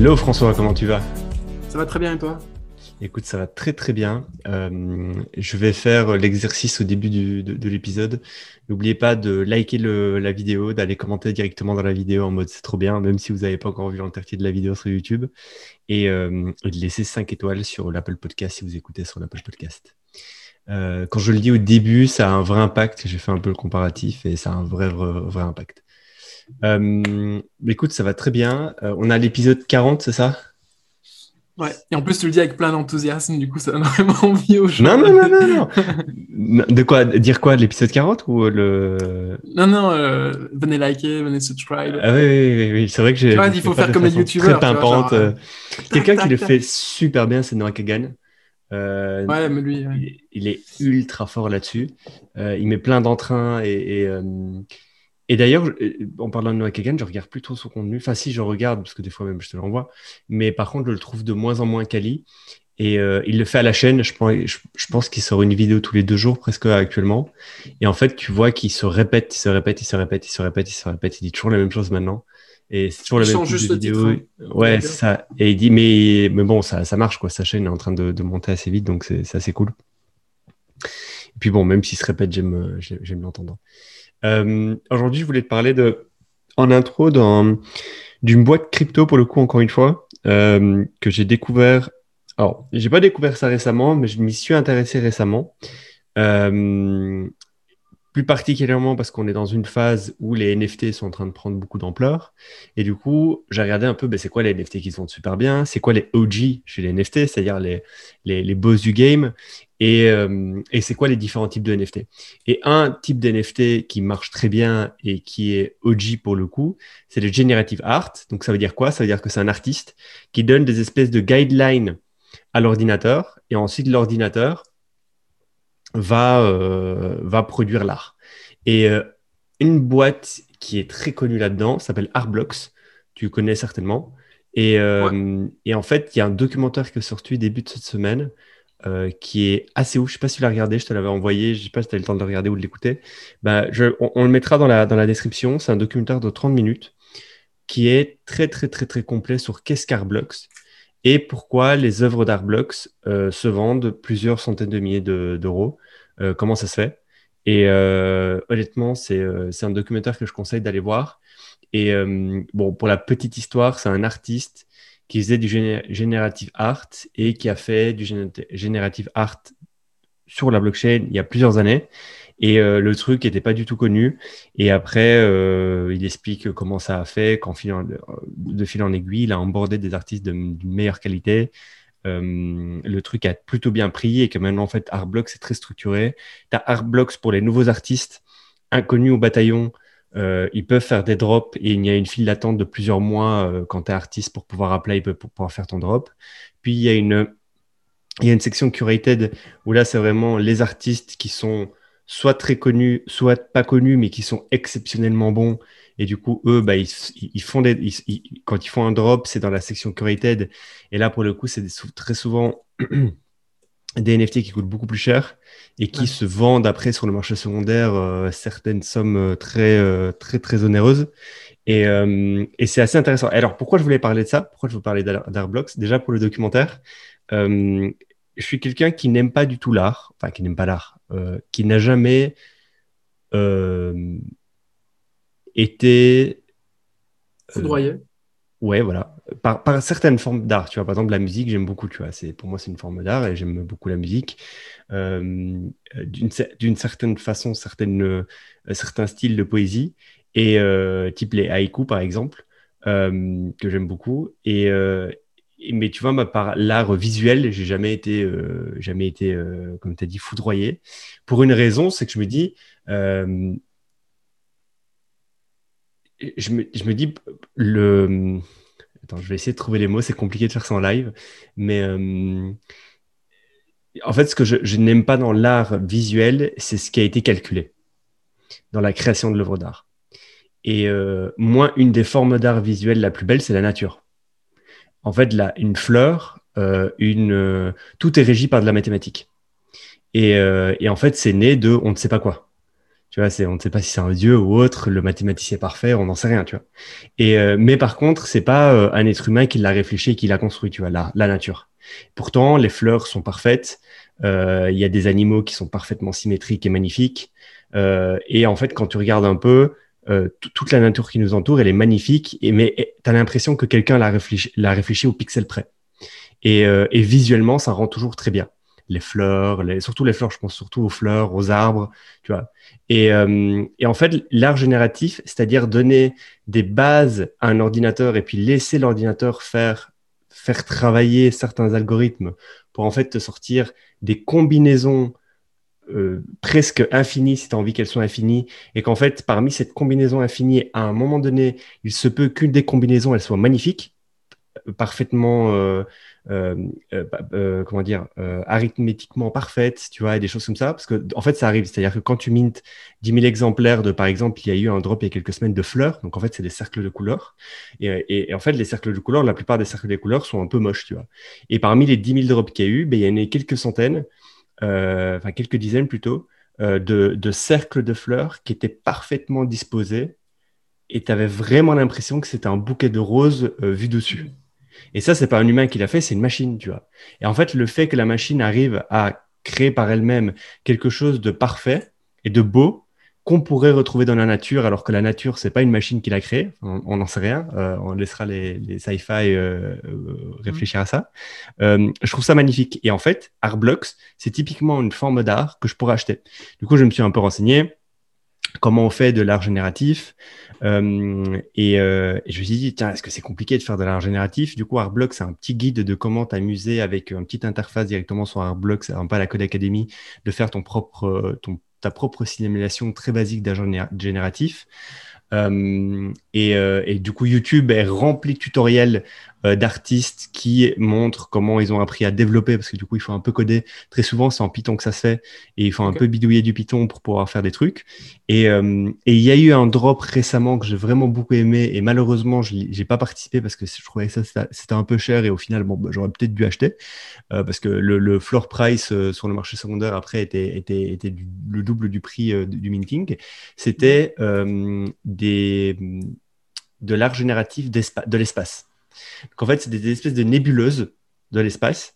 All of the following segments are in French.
Hello François, comment tu vas? Ça va très bien et toi? Écoute, ça va très très bien. Euh, je vais faire l'exercice au début de, l'épisode. N'oubliez pas de liker la vidéo, d'aller commenter directement dans la vidéo en mode c'est trop bien, même si vous n'avez pas encore vu l'entièreté de la vidéo sur YouTube. Et, euh, de laisser 5 étoiles sur l'Apple Podcast si vous écoutez sur l'Apple Podcast. Euh, quand je le dis au début, ça a un vrai impact. J'ai fait un peu le comparatif et ça a un vrai, vrai, vrai impact. Écoute, ça va très bien. on a l'épisode 40, c'est ça? Ouais, et en plus, tu le dis avec plein d'enthousiasme, du coup, ça donne vraiment envie aux gens. Non, non, non, non, non. De quoi Dire quoi L'épisode 40 ou le. Non, non, euh, venez liker, venez subscribe. Ah oui, oui, oui, c'est vrai que j'ai. il faut faire comme les youtubeurs. Très pimpante. Euh, quelqu'un qui le fait super bien, c'est Noah Kagan. Euh, ouais, mais lui. Il, est ultra fort là-dessus. il met plein d'entrain et. et et d'ailleurs, euh, en parlant de Noah Kagan, je regarde plutôt son contenu. Enfin, si, je regarde, parce que des fois même, je te l'envoie. Mais par contre, je le trouve de moins en moins quali. Et euh, il le fait à la chaîne. Je pense, je, pense qu'il sort une vidéo tous les deux jours, presque actuellement. Et en fait, tu vois qu'il se répète, il se répète, il se répète, il se répète, il se répète. Il dit toujours la même chose maintenant. Et c'est toujours la même chose de vidéo. Hein. Ouais, c'est ça. Et il dit, mais, mais bon, ça, ça marche, quoi. Sa chaîne est en train de, de monter assez vite, donc c'est assez cool. Et puis bon, même s'il se répète, j'aime l'entendre. Euh, aujourd'hui, je voulais te parler de, en intro d'une boîte crypto, pour le coup, encore une fois, euh, que j'ai découvert. Alors, j'ai pas découvert ça récemment, mais je m'y suis intéressé récemment. Euh, plus particulièrement parce qu'on est dans une phase où les NFT sont en train de prendre beaucoup d'ampleur. Et du coup, j'ai regardé un peu, ben, c'est quoi les NFT qui sont super bien, c'est quoi les OG chez les NFT, c'est-à-dire les, les, les, boss du game, et, euh, et c'est quoi les différents types de NFT. Et un type d'NFT qui marche très bien et qui est OG pour le coup, c'est le generative art. Donc ça veut dire quoi? Ça veut dire que c'est un artiste qui donne des espèces de guidelines à l'ordinateur, et ensuite l'ordinateur va, euh, va produire l'art. Et euh, une boîte qui est très connue là-dedans s'appelle Artblocks. Tu connais certainement. Et, euh, et en fait, il y a un documentaire qui est sorti début de cette semaine qui est assez ouf. Je ne sais pas si tu l'as regardé, je te l'avais envoyé. Je ne sais pas si tu as eu le temps de le regarder ou de l'écouter. Bah, on, le mettra dans la, dans la description. C'est un documentaire de 30 minutes qui est très, très, très, très complet sur qu'est-ce qu'Artblocks et pourquoi les œuvres d'Artblocks se vendent plusieurs centaines de milliers d'euros. Euh, comment ça se fait? Et euh, honnêtement, euh, c'est un documentaire que je conseille d'aller voir. Et bon, pour la petite histoire, c'est un artiste qui faisait du générative art et qui a fait du générative art sur la blockchain il y a plusieurs années. Et le truc n'était pas du tout connu. Et après, il explique comment ça a fait, qu'en de fil en aiguille, il a embordé des artistes d'une meilleure qualité, euh, le truc a plutôt bien pris et que maintenant, en fait, Artblocks c'est très structuré. Tu as Artblocks pour les nouveaux artistes inconnus au bataillon. Euh, ils peuvent faire des drops et il y a une file d'attente de plusieurs mois euh, quand tu es artiste pour pouvoir appeler, pour pouvoir faire ton drop. Puis il y a une, il y a une section curated où là, c'est vraiment les artistes qui sont soit très connus, soit pas connus, mais qui sont exceptionnellement bons et du coup, eux, bah, ils, font des, quand ils font un drop, c'est dans la section curated. Et là, pour le coup, c'est très souvent des NFT qui coûtent beaucoup plus cher et qui se vendent après sur le marché secondaire euh, certaines sommes euh, très, euh, très, très onéreuses. Et, et c'est assez intéressant. Alors, pourquoi je voulais parler de ça? Pourquoi je veux parler d'Artblocks? Déjà, pour le documentaire, je suis quelqu'un qui n'aime pas du tout l'art, enfin, qui n'aime pas l'art, qui n'a jamais. Euh, Foudroyé. Ouais, voilà. Par, certaines formes d'art. Tu vois, par exemple, la musique, j'aime beaucoup. Tu vois, pour moi, c'est une forme d'art et j'aime beaucoup la musique. Euh, d'une certaine façon, certaines, euh, certains styles de poésie et type les haïkus, par exemple, que j'aime beaucoup. Et, mais tu vois, par l'art visuel, j'ai jamais été, jamais été, comme tu as dit, foudroyé. Pour une raison, c'est que je me dis, je me, je me, dis, le... Attends, je vais essayer de trouver les mots, c'est compliqué de faire ça en live, mais euh, en fait, ce que je, n'aime pas dans l'art visuel, c'est ce qui a été calculé dans la création de l'œuvre d'art. Et euh, moi, une des formes d'art visuel la plus belle, c'est la nature. En fait, là, une fleur, euh, une, tout est régi par de la mathématique. Et, et en fait, c'est né de on ne sait pas quoi. Tu vois, on ne sait pas si c'est un dieu ou autre, le mathématicien parfait, on n'en sait rien, tu vois. Et, euh, mais par contre, c'est pas euh, un être humain qui l'a réfléchi et qui l'a construit, tu vois, la, nature. Pourtant, les fleurs sont parfaites. Euh, il y a des animaux qui sont parfaitement symétriques et magnifiques. et en fait, quand tu regardes un peu, toute la nature qui nous entoure, elle est magnifique. Et, mais tu as l'impression que quelqu'un l'a réfléchi, au pixel près. Et visuellement, ça rend toujours très bien les fleurs, surtout les fleurs, je pense surtout aux fleurs, aux arbres, tu vois. Et, euh, et en fait, l'art génératif, c'est-à-dire donner des bases à un ordinateur et puis laisser l'ordinateur faire, faire travailler certains algorithmes pour en fait te sortir des combinaisons euh, presque infinies, si tu as envie qu'elles soient infinies, et qu'en fait, parmi cette combinaison infinie, à un moment donné, il se peut qu'une des combinaisons, elle soit magnifique, parfaitement euh, euh, comment dire, arithmétiquement parfaite, tu vois, et des choses comme ça. Parce que, en fait, ça arrive. C'est-à-dire que quand tu mintes 10 000 exemplaires de, par exemple, il y a eu un drop il y a quelques semaines de fleurs. Donc, en fait, c'est des cercles de couleurs. Et, en fait, les cercles de couleurs, la plupart des cercles de couleurs sont un peu moches, tu vois. Et parmi les 10 000 drops qu'il y a eu, ben, il y en a quelques centaines, enfin, quelques dizaines plutôt, de cercles de fleurs qui étaient parfaitement disposés et tu avais vraiment l'impression que c'était un bouquet de roses vu dessus. Et ça, c'est pas un humain qui l'a fait, c'est une machine, tu vois. Et en fait, le fait que la machine arrive à créer par elle-même quelque chose de parfait et de beau qu'on pourrait retrouver dans la nature, alors que la nature, c'est pas une machine qui l'a créé. On n'en sait rien. Euh, on laissera les, les sci-fi euh, euh, réfléchir à ça. je trouve ça magnifique. Et en fait, Artblocks, c'est typiquement une forme d'art que je pourrais acheter. Du coup, je me suis un peu renseigné comment on fait de l'art génératif. Euh, et, euh, et, je me suis dit, tiens, est-ce que c'est compliqué de faire de l'art génératif? Du coup, Artblock, c'est un petit guide de comment t'amuser avec une petite interface directement sur Artblock, c'est peu la Code Academy, de faire ton propre, ta propre simulation très basique d'art génératif. Euh, et, euh, et, du coup, YouTube est rempli de tutoriels euh, d'artistes qui montrent comment ils ont appris à développer, parce que du coup, il faut un peu coder. Très souvent, c'est en Python que ça se fait, et il faut un peu bidouiller du Python pour pouvoir faire des trucs. Et, euh, et il y a eu un drop récemment que j'ai vraiment beaucoup aimé, et malheureusement, je n'ai pas participé parce que je trouvais que ça c'était un peu cher, et au final, bon, bah, j'aurais peut-être dû acheter, euh, parce que le, le floor price sur le marché secondaire après était, était, était le double du prix du minting. C'était des de l'art génératif de l'espace. Donc en fait, c'est des espèces de nébuleuses de l'espace.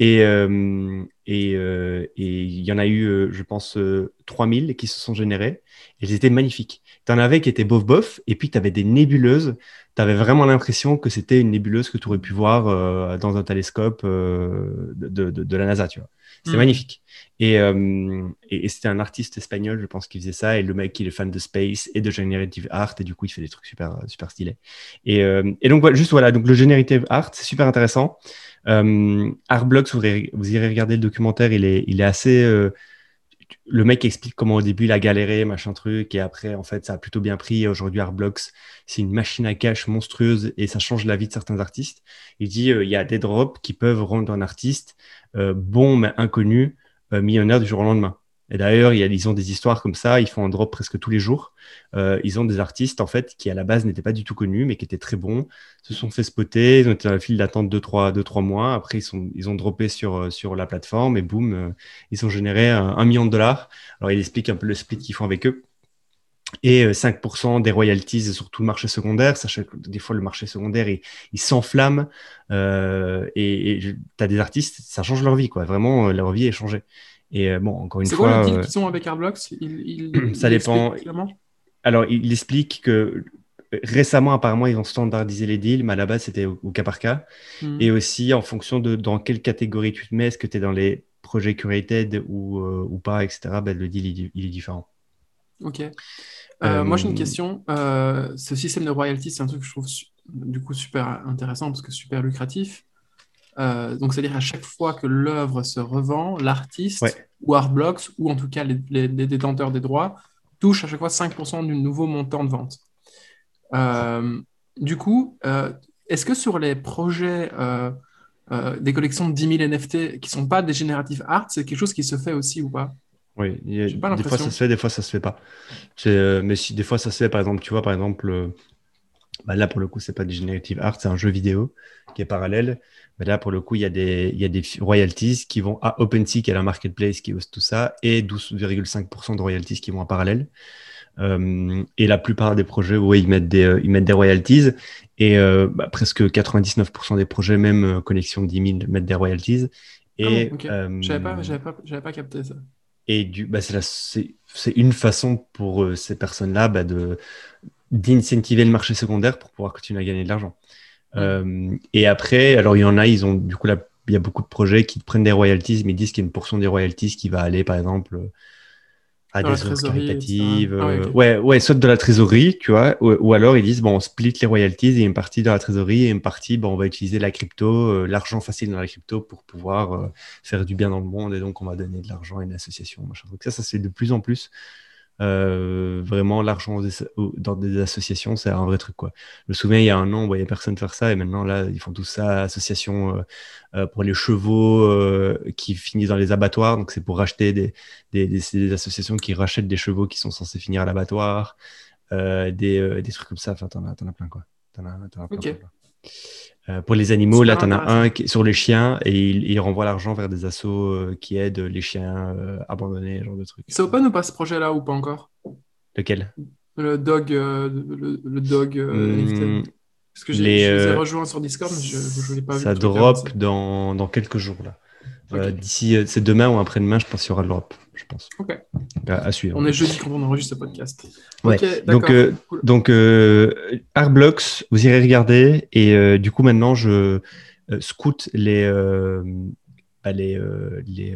Et euh, euh, et il y en a eu, euh, je pense, 3000 qui se sont générées. Elles étaient magnifiques. Tu en avais qui étaient bof-bof, et puis tu avais des nébuleuses. Tu avais vraiment l'impression que c'était une nébuleuse que tu aurais pu voir dans un télescope de, de, de, la NASA, tu vois. C'est hmm. magnifique. Et, et, c'était un artiste espagnol, je pense, qui faisait ça. Et le mec, il est fan de space et de generative art. Et du coup, il fait des trucs super, super stylés. Et, et donc, juste voilà, donc le generative art, c'est super intéressant. Euh, Artblocks, vous, vous, irez regarder le documentaire, il est, il est assez. Euh, le mec explique comment au début il a galéré, machin truc, et après, en fait, ça a plutôt bien pris. Aujourd'hui, Artblocks, c'est une machine à cash monstrueuse et ça change la vie de certains artistes. Il dit euh, il y a des drops qui peuvent rendre un artiste euh, bon mais inconnu millionnaire du jour au lendemain. Et d'ailleurs, ils ont des histoires comme ça, ils font un drop presque tous les jours. Euh, ils ont des artistes, en fait, qui à la base n'étaient pas du tout connus, mais qui étaient très bons, se sont fait spotter, ils ont été dans la file d'attente 2-3 mois. Après, ils, sont, ils ont droppé sur, euh, sur la plateforme et boum, euh, ils ont généré un, million de dollars. Alors, il explique un peu le split qu'ils font avec eux. Et 5% des royalties sur tout le marché secondaire, sachant que des fois le marché secondaire il, s'enflamme et tu as des artistes, ça change leur vie, quoi. Vraiment, leur vie est changée. Et euh, bon, encore une fois. C'est quoi le deal euh, qu'ils ont avec Artblocks il, Ça dépend. Alors, il explique que récemment, apparemment, ils ont standardisé les deals, mais à la base, c'était au, cas par cas. Hmm. Et aussi, en fonction de dans quelle catégorie tu te mets, est-ce que tu es dans les projets curated ou, euh, ou pas, etc., ben, le deal, il, est différent. Ok. moi, j'ai une question. ce système de royalties, c'est un truc que je trouve du coup super intéressant parce que super lucratif. Euh, donc, c'est-à-dire à chaque fois que l'œuvre se revend, l'artiste ou Artblocks, ou en tout cas les, détenteurs des droits, touchent à chaque fois 5% du nouveau montant de vente. Euh, du coup, euh, est-ce que sur les projets des collections de 10 000 NFT qui ne sont pas des génératifs art, c'est quelque chose qui se fait aussi ou pas? Oui, des fois ça se fait, des fois ça se fait pas. mais si des fois ça se fait, par exemple, tu vois, par exemple, bah là pour le coup, c'est pas du generative art, c'est un jeu vidéo qui est parallèle là, pour le coup, il y, a des, il y a des royalties qui vont à OpenSea, qui est la marketplace qui host tout ça, et 12,5% de royalties qui vont en parallèle. Euh, et la plupart des projets, oui, ils mettent des, euh, ils mettent des royalties. Et euh, bah, presque 99% des projets, même connexion 10 000, mettent des royalties. Et, ah j'avais pas, pas, pas, capté ça. Et du, bah, c'est une façon pour ces personnes-là bah, d'incentiver le marché secondaire pour pouvoir continuer à gagner de l'argent. Euh, et après, alors il y en a, ils ont du coup là, il y a beaucoup de projets qui prennent des royalties, mais ils disent qu'il y a une portion des royalties qui va aller, par exemple, à des œuvres caritatives. Ah euh, ouais, ouais, soit de la trésorerie, tu vois, ou, alors ils disent bon, on split les royalties et une partie dans la trésorerie et une partie, bon, on va utiliser la crypto, euh, l'argent facile dans la crypto pour pouvoir faire du bien dans le monde et donc on va donner de l'argent à une association. Machin. Donc ça, ça c'est de plus en plus euh, vraiment, l'argent dans des associations, c'est un vrai truc. Quoi. Je me souviens, il y a un an, on voyait personne faire ça, et maintenant, là, ils font tout ça, association euh, euh, pour les chevaux qui finissent dans les abattoirs. Donc, c'est pour racheter des, des, associations qui rachètent des chevaux qui sont censés finir à l'abattoir, des, des, trucs comme ça. Enfin, t'en as, as, plein, quoi. En as, plein, euh, pour les animaux, là, tu en as un sur les chiens et il, renvoie l'argent vers des assos euh, qui aident les chiens euh, abandonnés, genre de trucs. C'est open ou pas ce projet-là ou pas encore? Lequel? Le dog. le, dog hmm, Parce que j'ai rejoint sur Discord, mais je ne l'ai pas vu. Ça drop dans, dans, quelques jours là. D'ici, c'est demain ou après-demain, je pense qu'il y aura le drop je pense. Ok. À, suivre. On est jeudi quand on enregistre ce podcast. Ouais. donc, euh, donc euh, Artblocks, vous irez regarder. Et euh, du coup, maintenant, je scoute les, bah, les, les,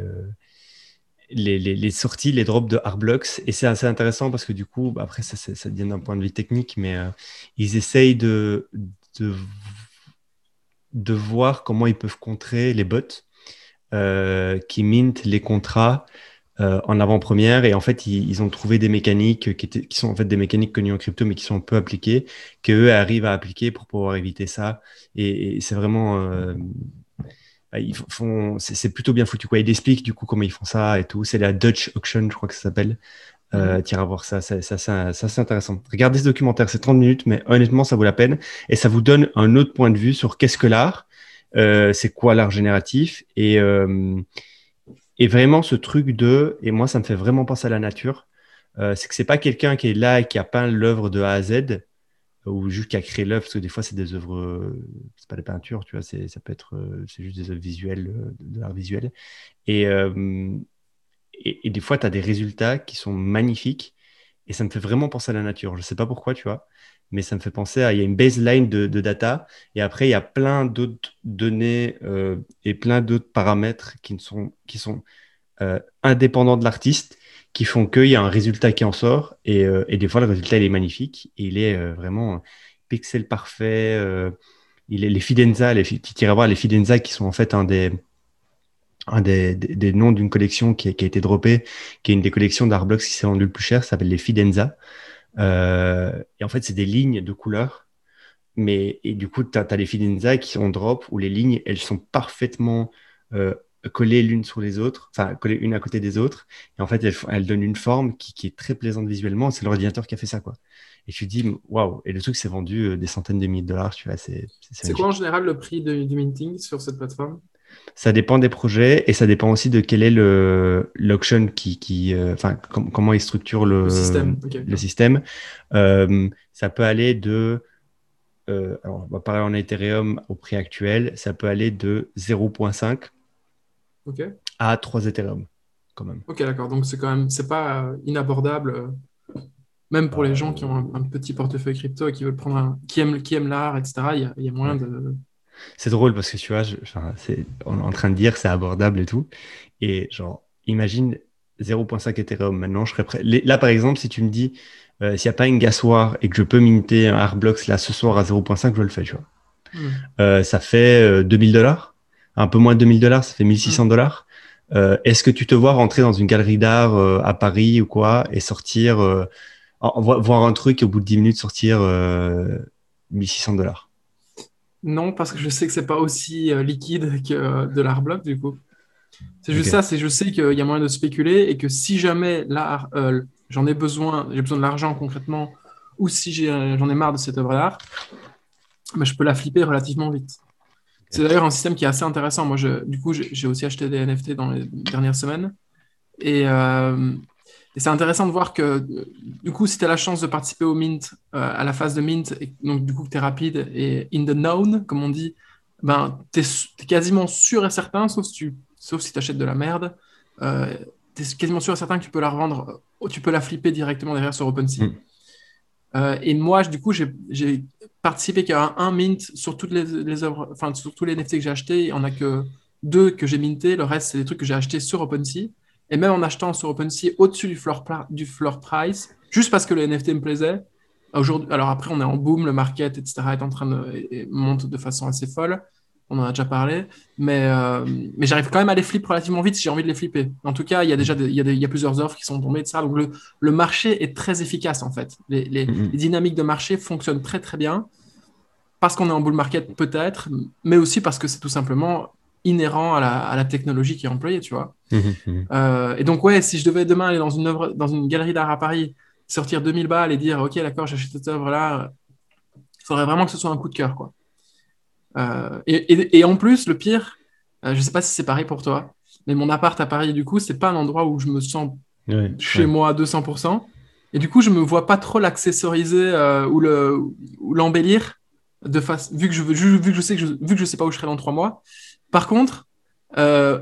les, les, sorties, les drops de Artblocks. Et c'est assez intéressant parce que du coup, bah, après, ça, ça vient d'un point de vue technique, mais ils essayent de, de, de voir comment ils peuvent contrer les bots. Qui mintent les contrats euh, en avant-première. Et en fait ils, ont trouvé des mécaniques qui, étaient, qui, sont en fait des mécaniques connues en crypto mais qui sont peu appliquées qu'eux arrivent à appliquer pour pouvoir éviter ça. Et, c'est vraiment euh, bah, ils font c'est plutôt bien foutu quoi. Ils expliquent du coup comment ils font ça et tout. C'est la Dutch Auction je crois que ça s'appelle. Euh, mm à voir ça, ça, ça, ça c'est intéressant. Regardez ce documentaire, c'est 30 minutes, mais honnêtement, ça vaut la peine. Et ça vous donne un autre point de vue sur qu'est-ce que l'art, euh, c'est quoi l'art génératif, et, euh, et vraiment, ce truc de, et moi, ça me fait vraiment penser à la nature, euh, c'est que c'est pas quelqu'un qui est là et qui a peint l'œuvre de A à Z, ou juste qui a créé l'œuvre, parce que des fois, c'est des œuvres, euh, c'est pas des peintures, tu vois, c'est, ça peut être, euh, c'est juste des œuvres visuelles, de l'art visuel. Et, et, et, des fois, tu as des résultats qui sont magnifiques, et ça me fait vraiment penser à la nature. Je sais pas pourquoi, tu vois mais ça me fait penser à, il y a une baseline de, data, et après, il y a plein d'autres données euh, et plein d'autres paramètres qui, sont, qui sont euh, indépendants de l'artiste, qui font qu'il y a un résultat qui en sort, et, euh, et, des fois, le résultat, il est magnifique, et il est vraiment pixel parfait, il est les Fidenza, les, qui voir les Fidenza qui sont en fait un des, un des, des, noms d'une collection qui a, qui a, été droppée, qui est une des collections d'Artblocks qui s'est vendue le plus cher, s'appelle les Fidenza. Euh, et en fait, c'est des lignes de couleurs. Mais, et du coup, tu as, les fidenza qui sont drop où les lignes, elles sont parfaitement euh, collées l'une sur les autres, enfin, collées une à côté des autres. Et en fait, elles, elles donnent une forme qui, qui, est très plaisante visuellement. C'est l'ordinateur qui a fait ça, quoi. Et tu te dis, waouh, et le truc s'est vendu euh, des centaines de milliers de dollars, tu vois. C'est quoi en général le prix de, du minting sur cette plateforme? Ça dépend des projets et ça dépend aussi de quel est le l'auction qui, qui euh, enfin comment il structure le, le système. Euh, ça peut aller de, euh, alors on va parler en Ethereum au prix actuel, ça peut aller de 0.5 à 3 Ethereum quand même. Ok, d'accord. Donc c'est quand même, c'est pas inabordable, même pour les gens qui ont un, petit portefeuille crypto et qui veulent prendre un, qui aiment, qui aiment l'art, etc. Il y, a, il y a moyen de c'est drôle parce que tu vois, on est en train de dire c'est abordable et tout. Et genre, imagine 0.5 Ethereum. Maintenant, je serais prêt. Là, par exemple, si tu me dis, euh, s'il n'y a pas une gassoir et que je peux minter un Artblocks là ce soir à 0.5, je le fais, tu vois. Hmm. Euh, ça fait 2000 euh, dollars, un peu moins de 2000 dollars, ça fait 1600 hmm. dollars. Est-ce que tu te vois rentrer dans une galerie d'art à Paris ou quoi et sortir, voir un truc et au bout de 10 minutes sortir 1600 dollars? Non, parce que je sais que c'est pas aussi euh, liquide que de l'art bloc, du coup. C'est juste ça, c'est je sais qu'il y a moyen de spéculer et que si jamais l'art, euh, j'en ai besoin, j'ai besoin de l'argent concrètement, ou si j'en ai, marre de cette œuvre d'art, bah, je peux la flipper relativement vite. C'est d'ailleurs un système qui est assez intéressant. Moi, je, du coup, j'ai aussi acheté des NFT dans les dernières semaines. Et, et c'est intéressant de voir que, du coup, si tu as la chance de participer au mint, euh, à la phase de mint, et donc du coup que tu es rapide et in the known, comme on dit, ben, tu es, quasiment sûr et certain, sauf si tu sauf si achètes de la merde, euh, tu es quasiment sûr et certain que tu peux la revendre, euh, tu peux la flipper directement derrière sur OpenSea. Mm. Euh, et moi, du coup, j'ai participé qu'à un, mint sur toutes les, les œuvres, enfin, sur tous les NFT que j'ai achetés, il n'y en a que deux que j'ai minté, le reste, c'est des trucs que j'ai achetés sur OpenSea. Et même en achetant sur OpenSea au-dessus du floor, du floor price, juste parce que le NFT me plaisait. Aujourd'hui, alors après, on est en boom, le market, etc., est en train de monter de façon assez folle. On en a déjà parlé, mais, euh, mais j'arrive quand même à les flipper relativement vite si j'ai envie de les flipper. En tout cas, il y a déjà il, y a il y a plusieurs offres qui sont tombées, etc. Donc le, le marché est très efficace en fait. Les, les, mm-hmm. les dynamiques de marché fonctionnent très très bien parce qu'on est en bull market peut-être, mais aussi parce que c'est tout simplement inhérent à la, technologie qui est employée, tu vois. Mmh, mmh, mmh. Euh, et donc, ouais, si je devais demain aller dans une, œuvre, dans une galerie d'art à Paris, sortir 2000 balles et dire, OK, d'accord, j'achète cette œuvre-là, il faudrait vraiment que ce soit un coup de cœur, quoi. Euh, et, et, en plus, le pire, euh, je ne sais pas si c'est pareil pour toi, mais mon appart à Paris, du coup, c'est pas un endroit où je me sens chez moi à 200%. Et du coup, je me vois pas trop l'accessoriser ou l'embellir de face, vu que je vu que je sais que je, vu que je sais pas où je serai dans trois mois. Par contre, euh,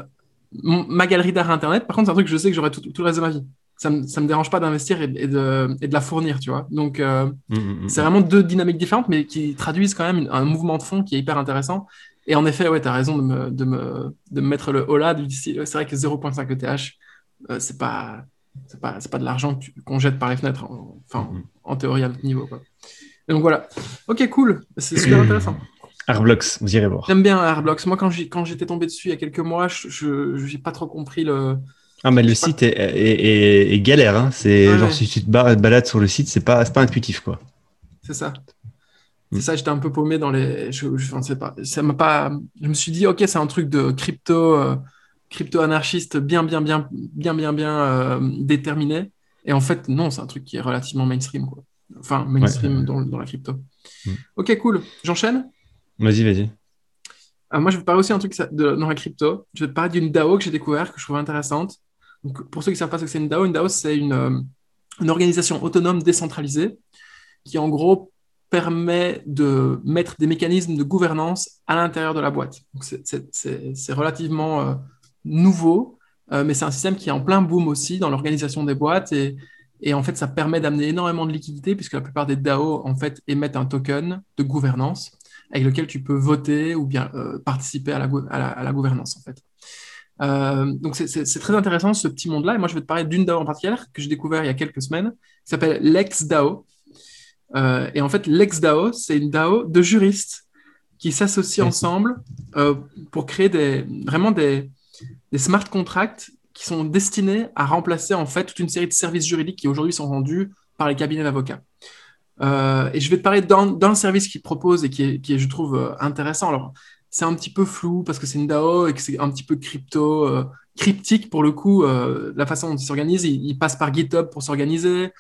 ma galerie d'art internet, par contre, c'est un truc que je sais que j'aurai tout, le reste de ma vie. Ça ne me, dérange pas d'investir et, de, la fournir, tu vois. Donc, euh, mmh, mmh, mmh, c'est vraiment deux dynamiques différentes, mais qui traduisent quand même un mouvement de fond qui est hyper intéressant. Et en effet, ouais, tu as raison de me, de, me, de mettre le haut-là. C'est vrai que 0.5 ETH, euh, c'est pas, pas, pas de l'argent qu'on jette par les fenêtres, enfin, en théorie à notre niveau. Quoi. donc voilà. Ok, cool. C'est super intéressant. Arblox, vous irez voir. J'aime bien Arblox. Moi, quand j'étais tombé dessus il y a quelques mois, je n'ai pas trop compris le. Ah, mais le site est, galère. Hein. C'est genre si tu te balades sur le site, c'est pas, pas intuitif, quoi. C'est ça. C'est ça, j'étais un peu paumé dans les. Je, ne sais pas. Ça m'a pas. Je me suis dit, ok, c'est un truc de crypto, euh, crypto anarchiste bien, bien, bien, bien, bien, bien euh, déterminé. Et en fait, non, c'est un truc qui est relativement mainstream, quoi. Enfin, mainstream Dans, dans, la crypto. Mm. Ok, cool. J'enchaîne? Vas-y, vas-y. Euh, moi, je vais parler aussi un truc dans la crypto. Je vais parler d'une DAO que j'ai découvert, que je trouve intéressante. Donc, pour ceux qui ne savent pas ce que c'est une DAO, une DAO, c'est une, euh, une, organisation autonome décentralisée qui, en gros, permet de mettre des mécanismes de gouvernance à l'intérieur de la boîte. C'est relativement euh, nouveau, mais c'est un système qui est en plein boom aussi dans l'organisation des boîtes et, et en fait, ça permet d'amener énormément de liquidités puisque la plupart des DAO en fait émettent un token de gouvernance avec lequel tu peux voter ou bien euh, participer à la, à, la, gouvernance, en fait. Euh, donc, c'est très intéressant ce petit monde-là. Et moi, je vais te parler d'une DAO en particulier que j'ai découvert il y a quelques semaines, qui s'appelle LexDAO. Euh, et en fait, LexDAO, c'est une DAO de juristes qui s'associent ensemble pour créer des, vraiment des, des smart contracts qui sont destinés à remplacer en fait toute une série de services juridiques qui aujourd'hui sont rendus par les cabinets d'avocats. Euh, et je vais te parler d'un service qu'ils proposent et qui est, qui est, je trouve, euh, intéressant. Alors, c'est un petit peu flou parce que c'est une DAO et que c'est un petit peu crypto, euh, cryptique pour le coup, la façon dont ils s'organisent. Ils, passent par GitHub pour s'organiser.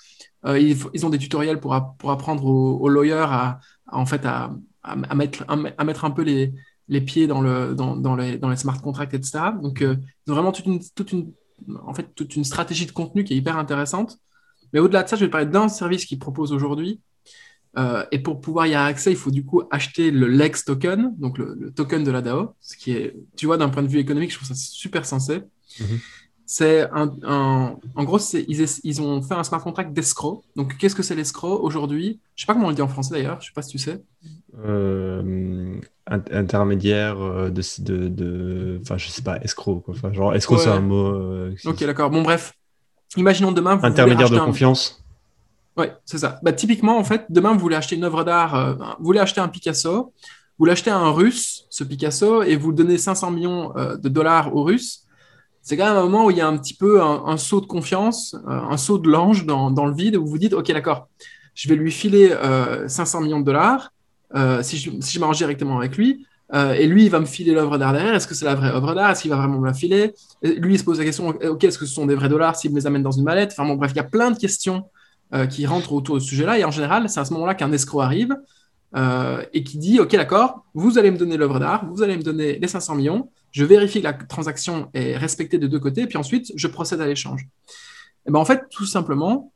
Ils, ont des tutoriels pour, pour apprendre aux, lawyers à, en fait, à, à, mettre, à, mettre un peu les, les pieds dans, le, dans, dans, les, dans les smart contracts, etc. Donc, ils ont vraiment toute une, toute une, en fait, toute une stratégie de contenu qui est hyper intéressante. Mais au-delà de ça, je vais te parler d'un service qu'ils proposent aujourd'hui. Euh, et pour pouvoir y avoir accès, il faut du coup acheter le Lex token, donc le, token de la DAO, ce qui est, tu vois, d'un point de vue économique, je trouve ça super sensé. Mhm. C'est un, en gros, ils, ils, ont fait un smart contract d'escroc. Donc, qu'est-ce que c'est l'escroc aujourd'hui? Je sais pas comment on le dit en français d'ailleurs, je sais pas si tu sais. Euh, intermédiaire euh, de, de, de, enfin, je sais pas, escroc, quoi. Enfin, genre, escroc, c'est un mot. ok, d'accord. Bon, bref, Imaginons demain. Vous Intermédiaire de confiance. Oui, c'est ça. Bah, typiquement, en fait, demain, vous voulez acheter une œuvre d'art, euh, vous voulez acheter un Picasso, vous l'achetez à un russe, ce Picasso, et vous donnez 500 millions euh, de dollars aux Russes. C'est quand même un moment où il y a un petit peu un, saut de confiance, euh, un saut de l'ange dans, dans, le vide, où vous vous dites, OK, d'accord, je vais lui filer 500 millions de dollars si je, m'arrange directement avec lui. Et lui, il va me filer l'œuvre d'art derrière. Est-ce que c'est la vraie œuvre d'art Est-ce qu'il va vraiment me la filer? Lui, il se pose la question ok, est-ce que ce sont des vrais dollars s'il me les amène dans une mallette? Enfin bon, bref, il y a plein de questions euh, qui rentrent autour de ce sujet-là. Et en général, c'est à ce moment-là qu'un escroc arrive et qui dit, OK, d'accord, vous allez me donner l'œuvre d'art, vous allez me donner les 500 millions, je vérifie que la transaction est respectée de deux côtés, puis ensuite, je procède à l'échange. Et ben en fait, tout simplement,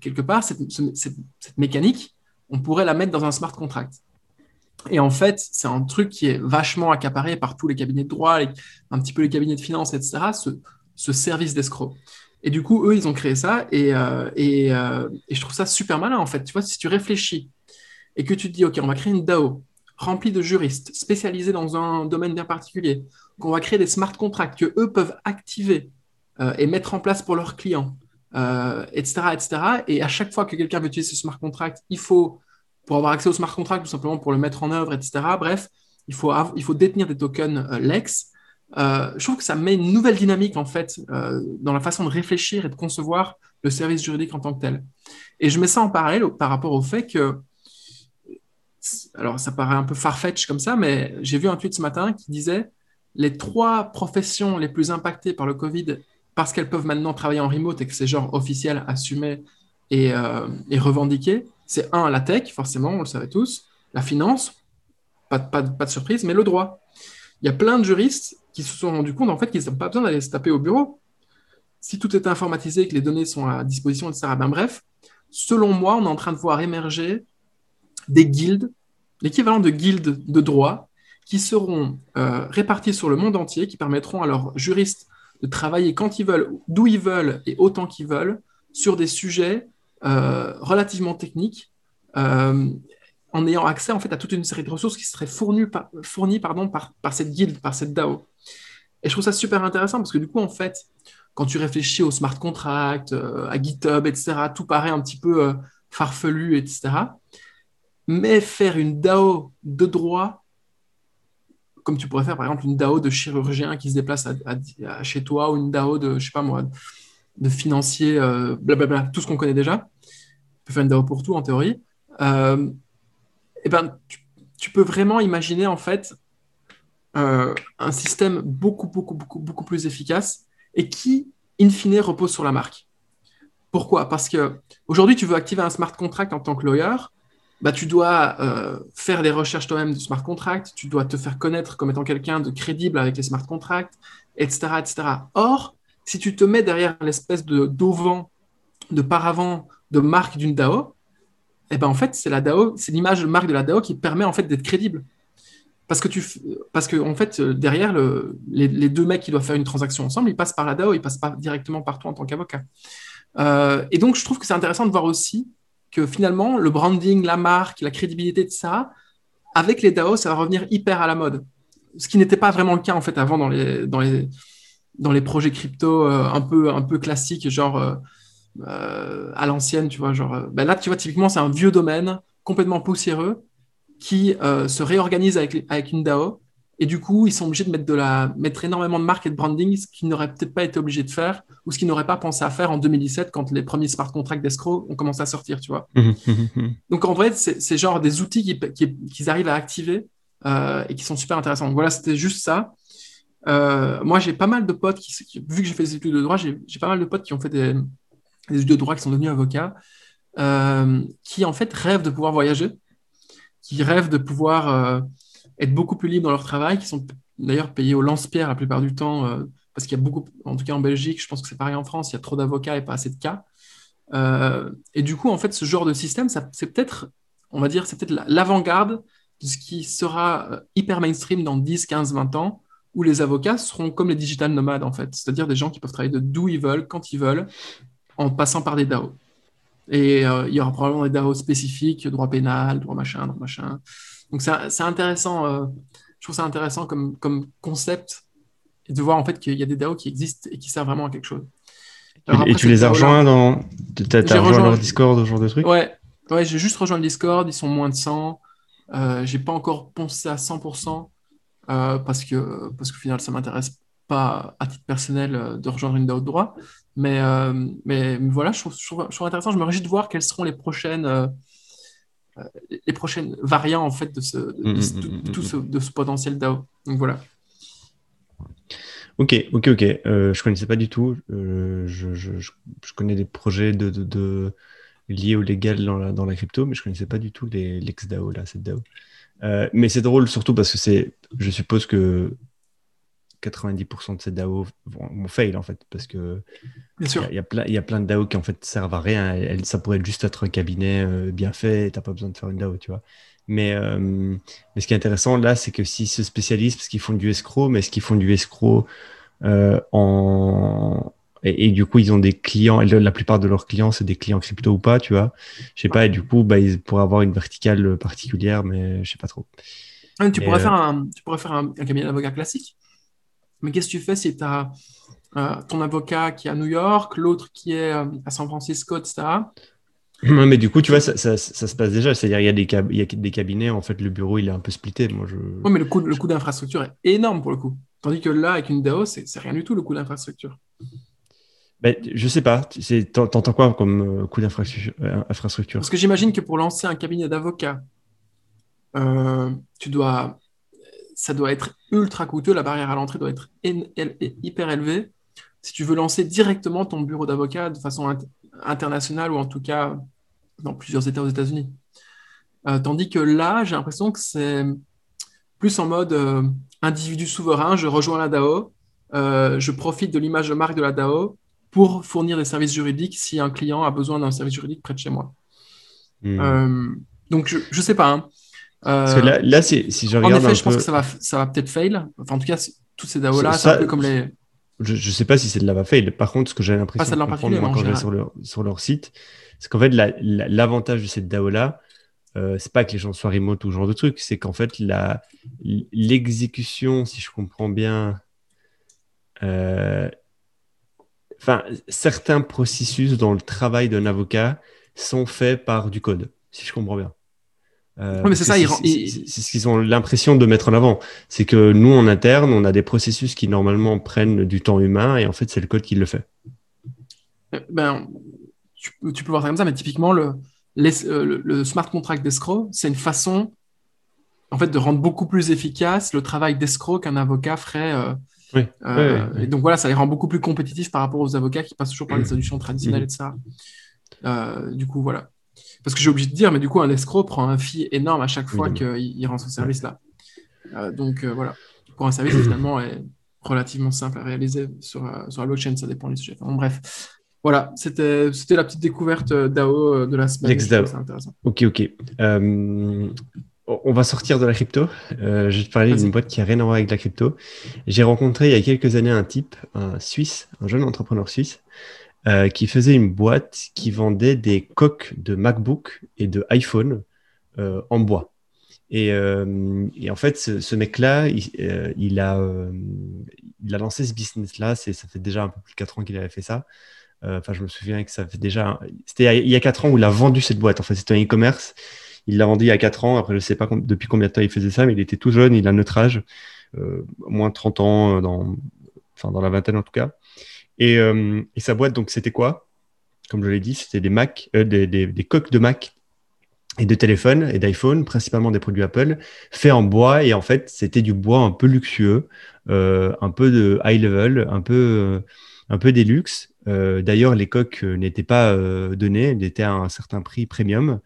quelque part, cette mécanique, on pourrait la mettre dans un smart contract. Et en fait, c'est un truc qui est vachement accaparé par tous les cabinets de droit, un petit peu les cabinets de finance, etc., ce, service d'escroc. Et du coup, eux, ils ont créé ça et, euh, euh, et, je trouve ça super malin, en fait. Tu vois, si tu réfléchis et que tu te dis, OK, on va créer une DAO remplie de juristes spécialisés dans un domaine bien particulier, qu'on va créer des smart contracts que eux peuvent activer euh, et mettre en place pour leurs clients, etc., etc. Et à chaque fois que quelqu'un veut utiliser ce smart contract, il faut pour avoir accès au smart contract, tout simplement pour le mettre en œuvre, etc. Bref, il faut, détenir des tokens Lex. Euh, je trouve que ça met une nouvelle dynamique en fait euh, dans la façon de réfléchir et de concevoir le service juridique en tant que tel. Et je mets ça en parallèle par rapport au fait que, alors ça paraît un peu farfetch comme ça, mais j'ai vu un tweet ce matin qui disait les trois professions les plus impactées par le Covid parce qu'elles peuvent maintenant travailler en remote et que c'est genre officiel, assumé et, et revendiqué, c'est un, la tech, forcément, on le savait tous, la finance, pas de surprise, mais le droit. Il y a plein de juristes qui se sont rendus compte en fait qu'ils n'ont pas besoin d'aller se taper au bureau. Si tout est informatisé, que les données sont à disposition, etc. Ben bref, selon moi, on est en train de voir émerger des guildes, l'équivalent de guildes de droit, qui seront euh, répartis sur le monde entier, qui permettront à leurs juristes de travailler quand ils veulent, d'où ils veulent et autant qu'ils veulent, sur des sujets euh, relativement technique, euh, en ayant accès en fait à toute une série de ressources qui seraient fournies, par, par cette guilde, par cette DAO. Et je trouve ça super intéressant parce que du coup, en fait, quand tu réfléchis au smart contract, euh, à GitHub, etc., tout paraît un petit peu farfelu, etc. Mais faire une DAO de droit, comme tu pourrais faire par exemple une DAO de chirurgien qui se déplace à, chez toi ou une DAO de, je sais pas moi, de financiers, euh, blablabla, tout ce qu'on connaît déjà. Tu peux faire une DAO pour tout en théorie. et euh, eh ben, tu, peux vraiment imaginer en fait euh, un système beaucoup, beaucoup, beaucoup, beaucoup plus efficace et qui, in fine, repose sur la marque. Pourquoi? Parce que aujourd'hui, tu veux activer un smart contract en tant que lawyer, bah, tu dois faire des recherches toi-même de smart contract, tu dois te faire connaître comme étant quelqu'un de crédible avec les smart contracts, etc., etc. Or, si tu te mets derrière l'espèce de d'auvent, de paravent, de marque d'une DAO, eh ben en fait, c'est la DAO, c'est l'image de marque de la DAO qui permet en fait d'être crédible. Parce que, tu, parce que en fait, derrière, le, les, deux mecs qui doivent faire une transaction ensemble, ils passent par la DAO, ils passent pas directement par toi en tant qu'avocat. Euh, et donc, je trouve que c'est intéressant de voir aussi que finalement, le branding, la marque, la crédibilité de ça, avec les DAO, ça va revenir hyper à la mode. Ce qui n'était pas vraiment le cas en fait avant dans les, dans les, dans les projets crypto euh, un, peu, un peu classiques, genre euh, euh, à l'ancienne, tu vois. Genre, ben là, tu vois, typiquement, c'est un vieux domaine complètement poussiéreux qui se réorganise avec, avec une DAO. Et du coup, ils sont obligés de mettre, de la, mettre énormément de marque et de branding, ce qu'ils n'auraient peut-être pas été obligés de faire ou ce qu'ils n'auraient pas pensé à faire en 2017 quand les premiers smart contracts d'escroc ont commencé à sortir, tu vois. Mmh, mmh, mmh, Donc, en vrai, c'est genre des outils qu'ils qui, arrivent à activer et qui sont super intéressants. Donc, voilà, c'était juste ça. Euh, moi, j'ai pas mal de potes qui, vu que j'ai fait des études de droit, j'ai pas mal de potes qui ont fait des, études de droit, qui sont devenus avocats, euh, qui en fait rêvent de pouvoir voyager, qui rêvent de pouvoir euh, être beaucoup plus libres dans leur travail, qui sont d'ailleurs payés au lance-pierre la plupart du temps, parce qu'il y a beaucoup, en tout cas en Belgique, je pense que c'est pareil en France, il y a trop d'avocats et pas assez de cas. et du coup, en fait, ce genre de système, c'est peut-être, on va dire, c'est peut-être l'avant-garde de ce qui sera hyper mainstream dans 10, 15, 20 ans, où les avocats seront comme les digital nomades, en fait, c'est-à-dire des gens qui peuvent travailler de d'où ils veulent, quand ils veulent, en passant par des DAO. Et euh, il y aura probablement des DAO spécifiques, droit pénal, droit machin, droit machin. Donc c'est intéressant, euh, je trouve ça intéressant comme, comme concept de voir en fait qu'il y a des DAO qui existent et qui servent vraiment à quelque chose. et tu les as rejoints dans. Tu as, rejoint leur Discord, ce genre de trucs Ouais, ouais j'ai juste rejoint le Discord, ils sont moins de 100. Euh, j'ai pas encore pensé à 100%. Euh, parce que parce qu'au final ça m'intéresse pas à titre personnel de rejoindre une DAO de droit mais, euh, mais, voilà je trouve, je, intéressant je me réjouis de voir quelles seront les prochaines les prochaines variants en fait de tout ce, de ce potentiel DAO donc voilà Ok, ok, ok. Euh, je connaissais pas du tout. je, je, je, connais des projets de, de, lié au légal dans la, dans la crypto, mais je connaissais pas du tout l'ex-DAO, là, cette DAO. Euh, mais c'est drôle surtout parce que c'est, je suppose que 90% de ces DAO vont, fail en fait, parce que il y, a plein, il y a plein de DAO qui en fait servent à rien. ça pourrait juste être un cabinet euh, bien fait, tu n'as pas besoin de faire une DAO, tu vois. Mais, euh, mais ce qui est intéressant là, c'est que s'ils se spécialisent parce qu'ils font du escroc, mais est-ce qu'ils font du escroc en, et, du coup, ils ont des clients, et la plupart de leurs clients, c'est des clients crypto ou pas, tu vois. Je sais pas, et du coup, bah, ils pourraient avoir une verticale particulière, mais je sais pas trop. tu, pourrais faire euh, un, tu pourrais faire un, cabinet d'avocat classique. Mais qu'est-ce que tu fais si tu as euh, ton avocat qui est à New York, l'autre qui est euh, à San Francisco, etc. mais du coup, tu vois, ça, ça, se passe déjà. C'est-à-dire, il y, a des il y a des cabinets, en fait, le bureau, il est un peu splitté. Moi, je... Oui, mais le coût, le coût d'infrastructure est énorme pour le coup. Tandis que là, avec une DAO, c'est rien du tout le coût d'infrastructure. Ben, je sais pas. T'entends quoi comme euh, coût d'infrastructure Parce que j'imagine que pour lancer un cabinet d'avocats, euh, tu dois, ça doit être ultra coûteux. La barrière à l'entrée doit être hyper élevée. Si tu veux lancer directement ton bureau d'avocat de façon internationale ou en tout cas dans plusieurs États aux États-Unis. Euh, tandis que là, j'ai l'impression que c'est plus en mode individu souverain. Je rejoins la DAO, je profite de l'image de marque de la DAO pour fournir des services juridiques si un client a besoin d'un service juridique près de chez moi. Hmm. Euh, donc, je ne sais pas. Hein. Parce que là, là si je regarde. En effet, je pense que ça va, ça va peut-être fail. Enfin, en tout cas, tous ces DAO-là, c'est un peu comme les. Je ne sais pas si c'est de la fail. Par contre, ce que j'ai l'impression de comprendre quand je vais sur leur, sur leur site, c'est qu'en fait, l'avantage de cette DAO-là, euh, c'est pas que les gens soient remote ou ce genre de truc, c'est qu'en fait, l'exécution, si je comprends bien, euh, enfin, certains processus dans le travail d'un avocat sont faits par du code, si je comprends bien. Euh, mais c'est ça, c'est ce qu'ils ont l'impression de mettre en avant. C'est que nous, en interne, on a des processus qui normalement prennent du temps humain et en fait, c'est le code qui le fait. Euh, ben, tu, peux voir ça comme ça, mais typiquement, le, euh, le, smart contract d'escroc, c'est une façon en fait, de rendre beaucoup plus efficace le travail d'escroc qu'un avocat ferait euh, et donc voilà, ça les rend beaucoup plus compétitifs par rapport aux avocats qui passent toujours par les mm. solutions traditionnelles, mm. etc. Euh, du coup, voilà. Parce que j'ai oublié de dire, mais du coup, un escroc prend un fee énorme à chaque fois qu'il rend ce service-là. Euh, donc voilà, pour un service finalement est relativement simple à réaliser sur, sur la blockchain, ça dépend des sujets. bref, voilà, c'était la petite découverte DAO de la semaine. intéressant. Ok, ok. On va sortir de la crypto. Euh, je vais te parler d'une boîte qui n'a rien à voir avec la crypto. J'ai rencontré il y a quelques années un type, un Suisse, un jeune entrepreneur suisse, euh, qui faisait une boîte qui vendait des coques de MacBook et de iPhone euh, en bois. Et, en fait, ce, mec-là, il, a, il a lancé ce business-là. Ça fait déjà un peu plus de 4 ans qu'il avait fait ça. Enfin, je me souviens que ça fait déjà. C'était il y a 4 ans où il a vendu cette boîte. En fait, c'était un e-commerce. Il l'a vendu il y a 4 ans. Après, je ne sais pas depuis combien de temps il faisait ça, mais il était tout jeune. Il a notre âge, euh, moins de 30 ans, euh, dans, enfin, dans la vingtaine en tout cas. Et, euh, et sa boîte, donc, c'était quoi? Comme je l'ai dit, c'était des, Mac, des, des, coques de Mac et de téléphone et d'iPhone, principalement des produits Apple, faits en bois. Et en fait, c'était du bois un peu luxueux, un peu de high level, un peu, un peu des luxe. D'ailleurs, les coques n'étaient pas données, elles étaient à un certain prix premium.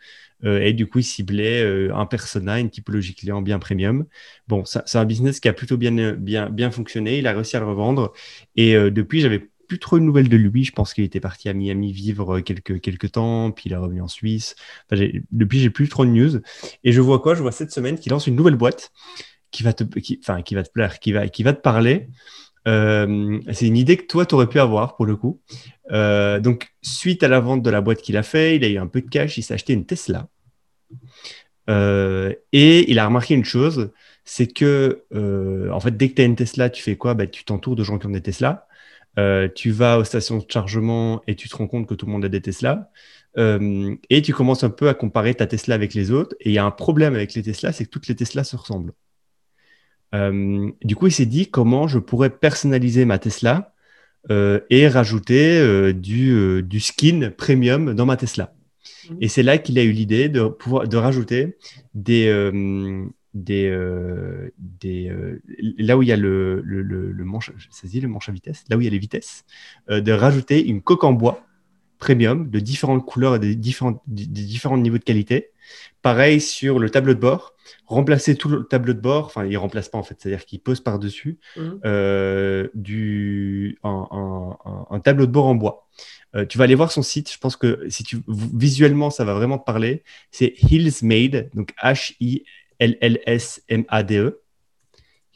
Euh, et du coup, il ciblait euh, un persona, une typologie client bien premium. Bon, c'est un business qui a plutôt bien, bien, bien fonctionné. Il a réussi à le revendre. Et euh, depuis, j'avais plus trop de nouvelles de lui. Je pense qu'il était parti à Miami vivre quelques, quelques temps, puis il est revenu en Suisse. Depuis, j'ai plus trop de news. Et je vois quoi? Je vois cette semaine qu'il lance une nouvelle boîte qui va te, enfin, qui va te plaire, qui va, qui va te parler. c'est une idée que toi, tu aurais pu avoir pour le coup. Euh, donc, suite à la vente de la boîte qu'il a fait, il a eu un peu de cash, il s'est acheté une Tesla. Euh, et il a remarqué une chose, c'est que, euh, en fait, dès que tu as une Tesla, tu fais quoi? Bah, Tu t'entoures de gens qui ont des Tesla. Tu vas aux stations de chargement et tu te rends compte que tout le monde a des Tesla. et tu commences un peu à comparer ta Tesla avec les autres. Et il y a un problème avec les Tesla, c'est que toutes les Teslas se ressemblent. du coup, il s'est dit comment je pourrais personnaliser ma Tesla euh, et rajouter euh, du, euh, du, skin premium dans ma Tesla. Mhm. Et c'est là qu'il a eu l'idée de pouvoir de rajouter des, des, des là où il y a le, le, manche, ça dit le manche à vitesse, là où il y a les vitesses, de rajouter une coque en bois premium de différentes couleurs et des différents, des différents niveaux de qualité. Pareil sur le tableau de bord, remplacer tout le tableau de bord, enfin il ne remplace pas en fait, c'est-à-dire qu'il pose par-dessus euh, du, un, tableau de bord en bois. Euh, tu vas aller voir son site, je pense que si tu, visuellement ça va vraiment te parler, c'est Hillsmade, donc H-I-L-L-S-M-A-D-E,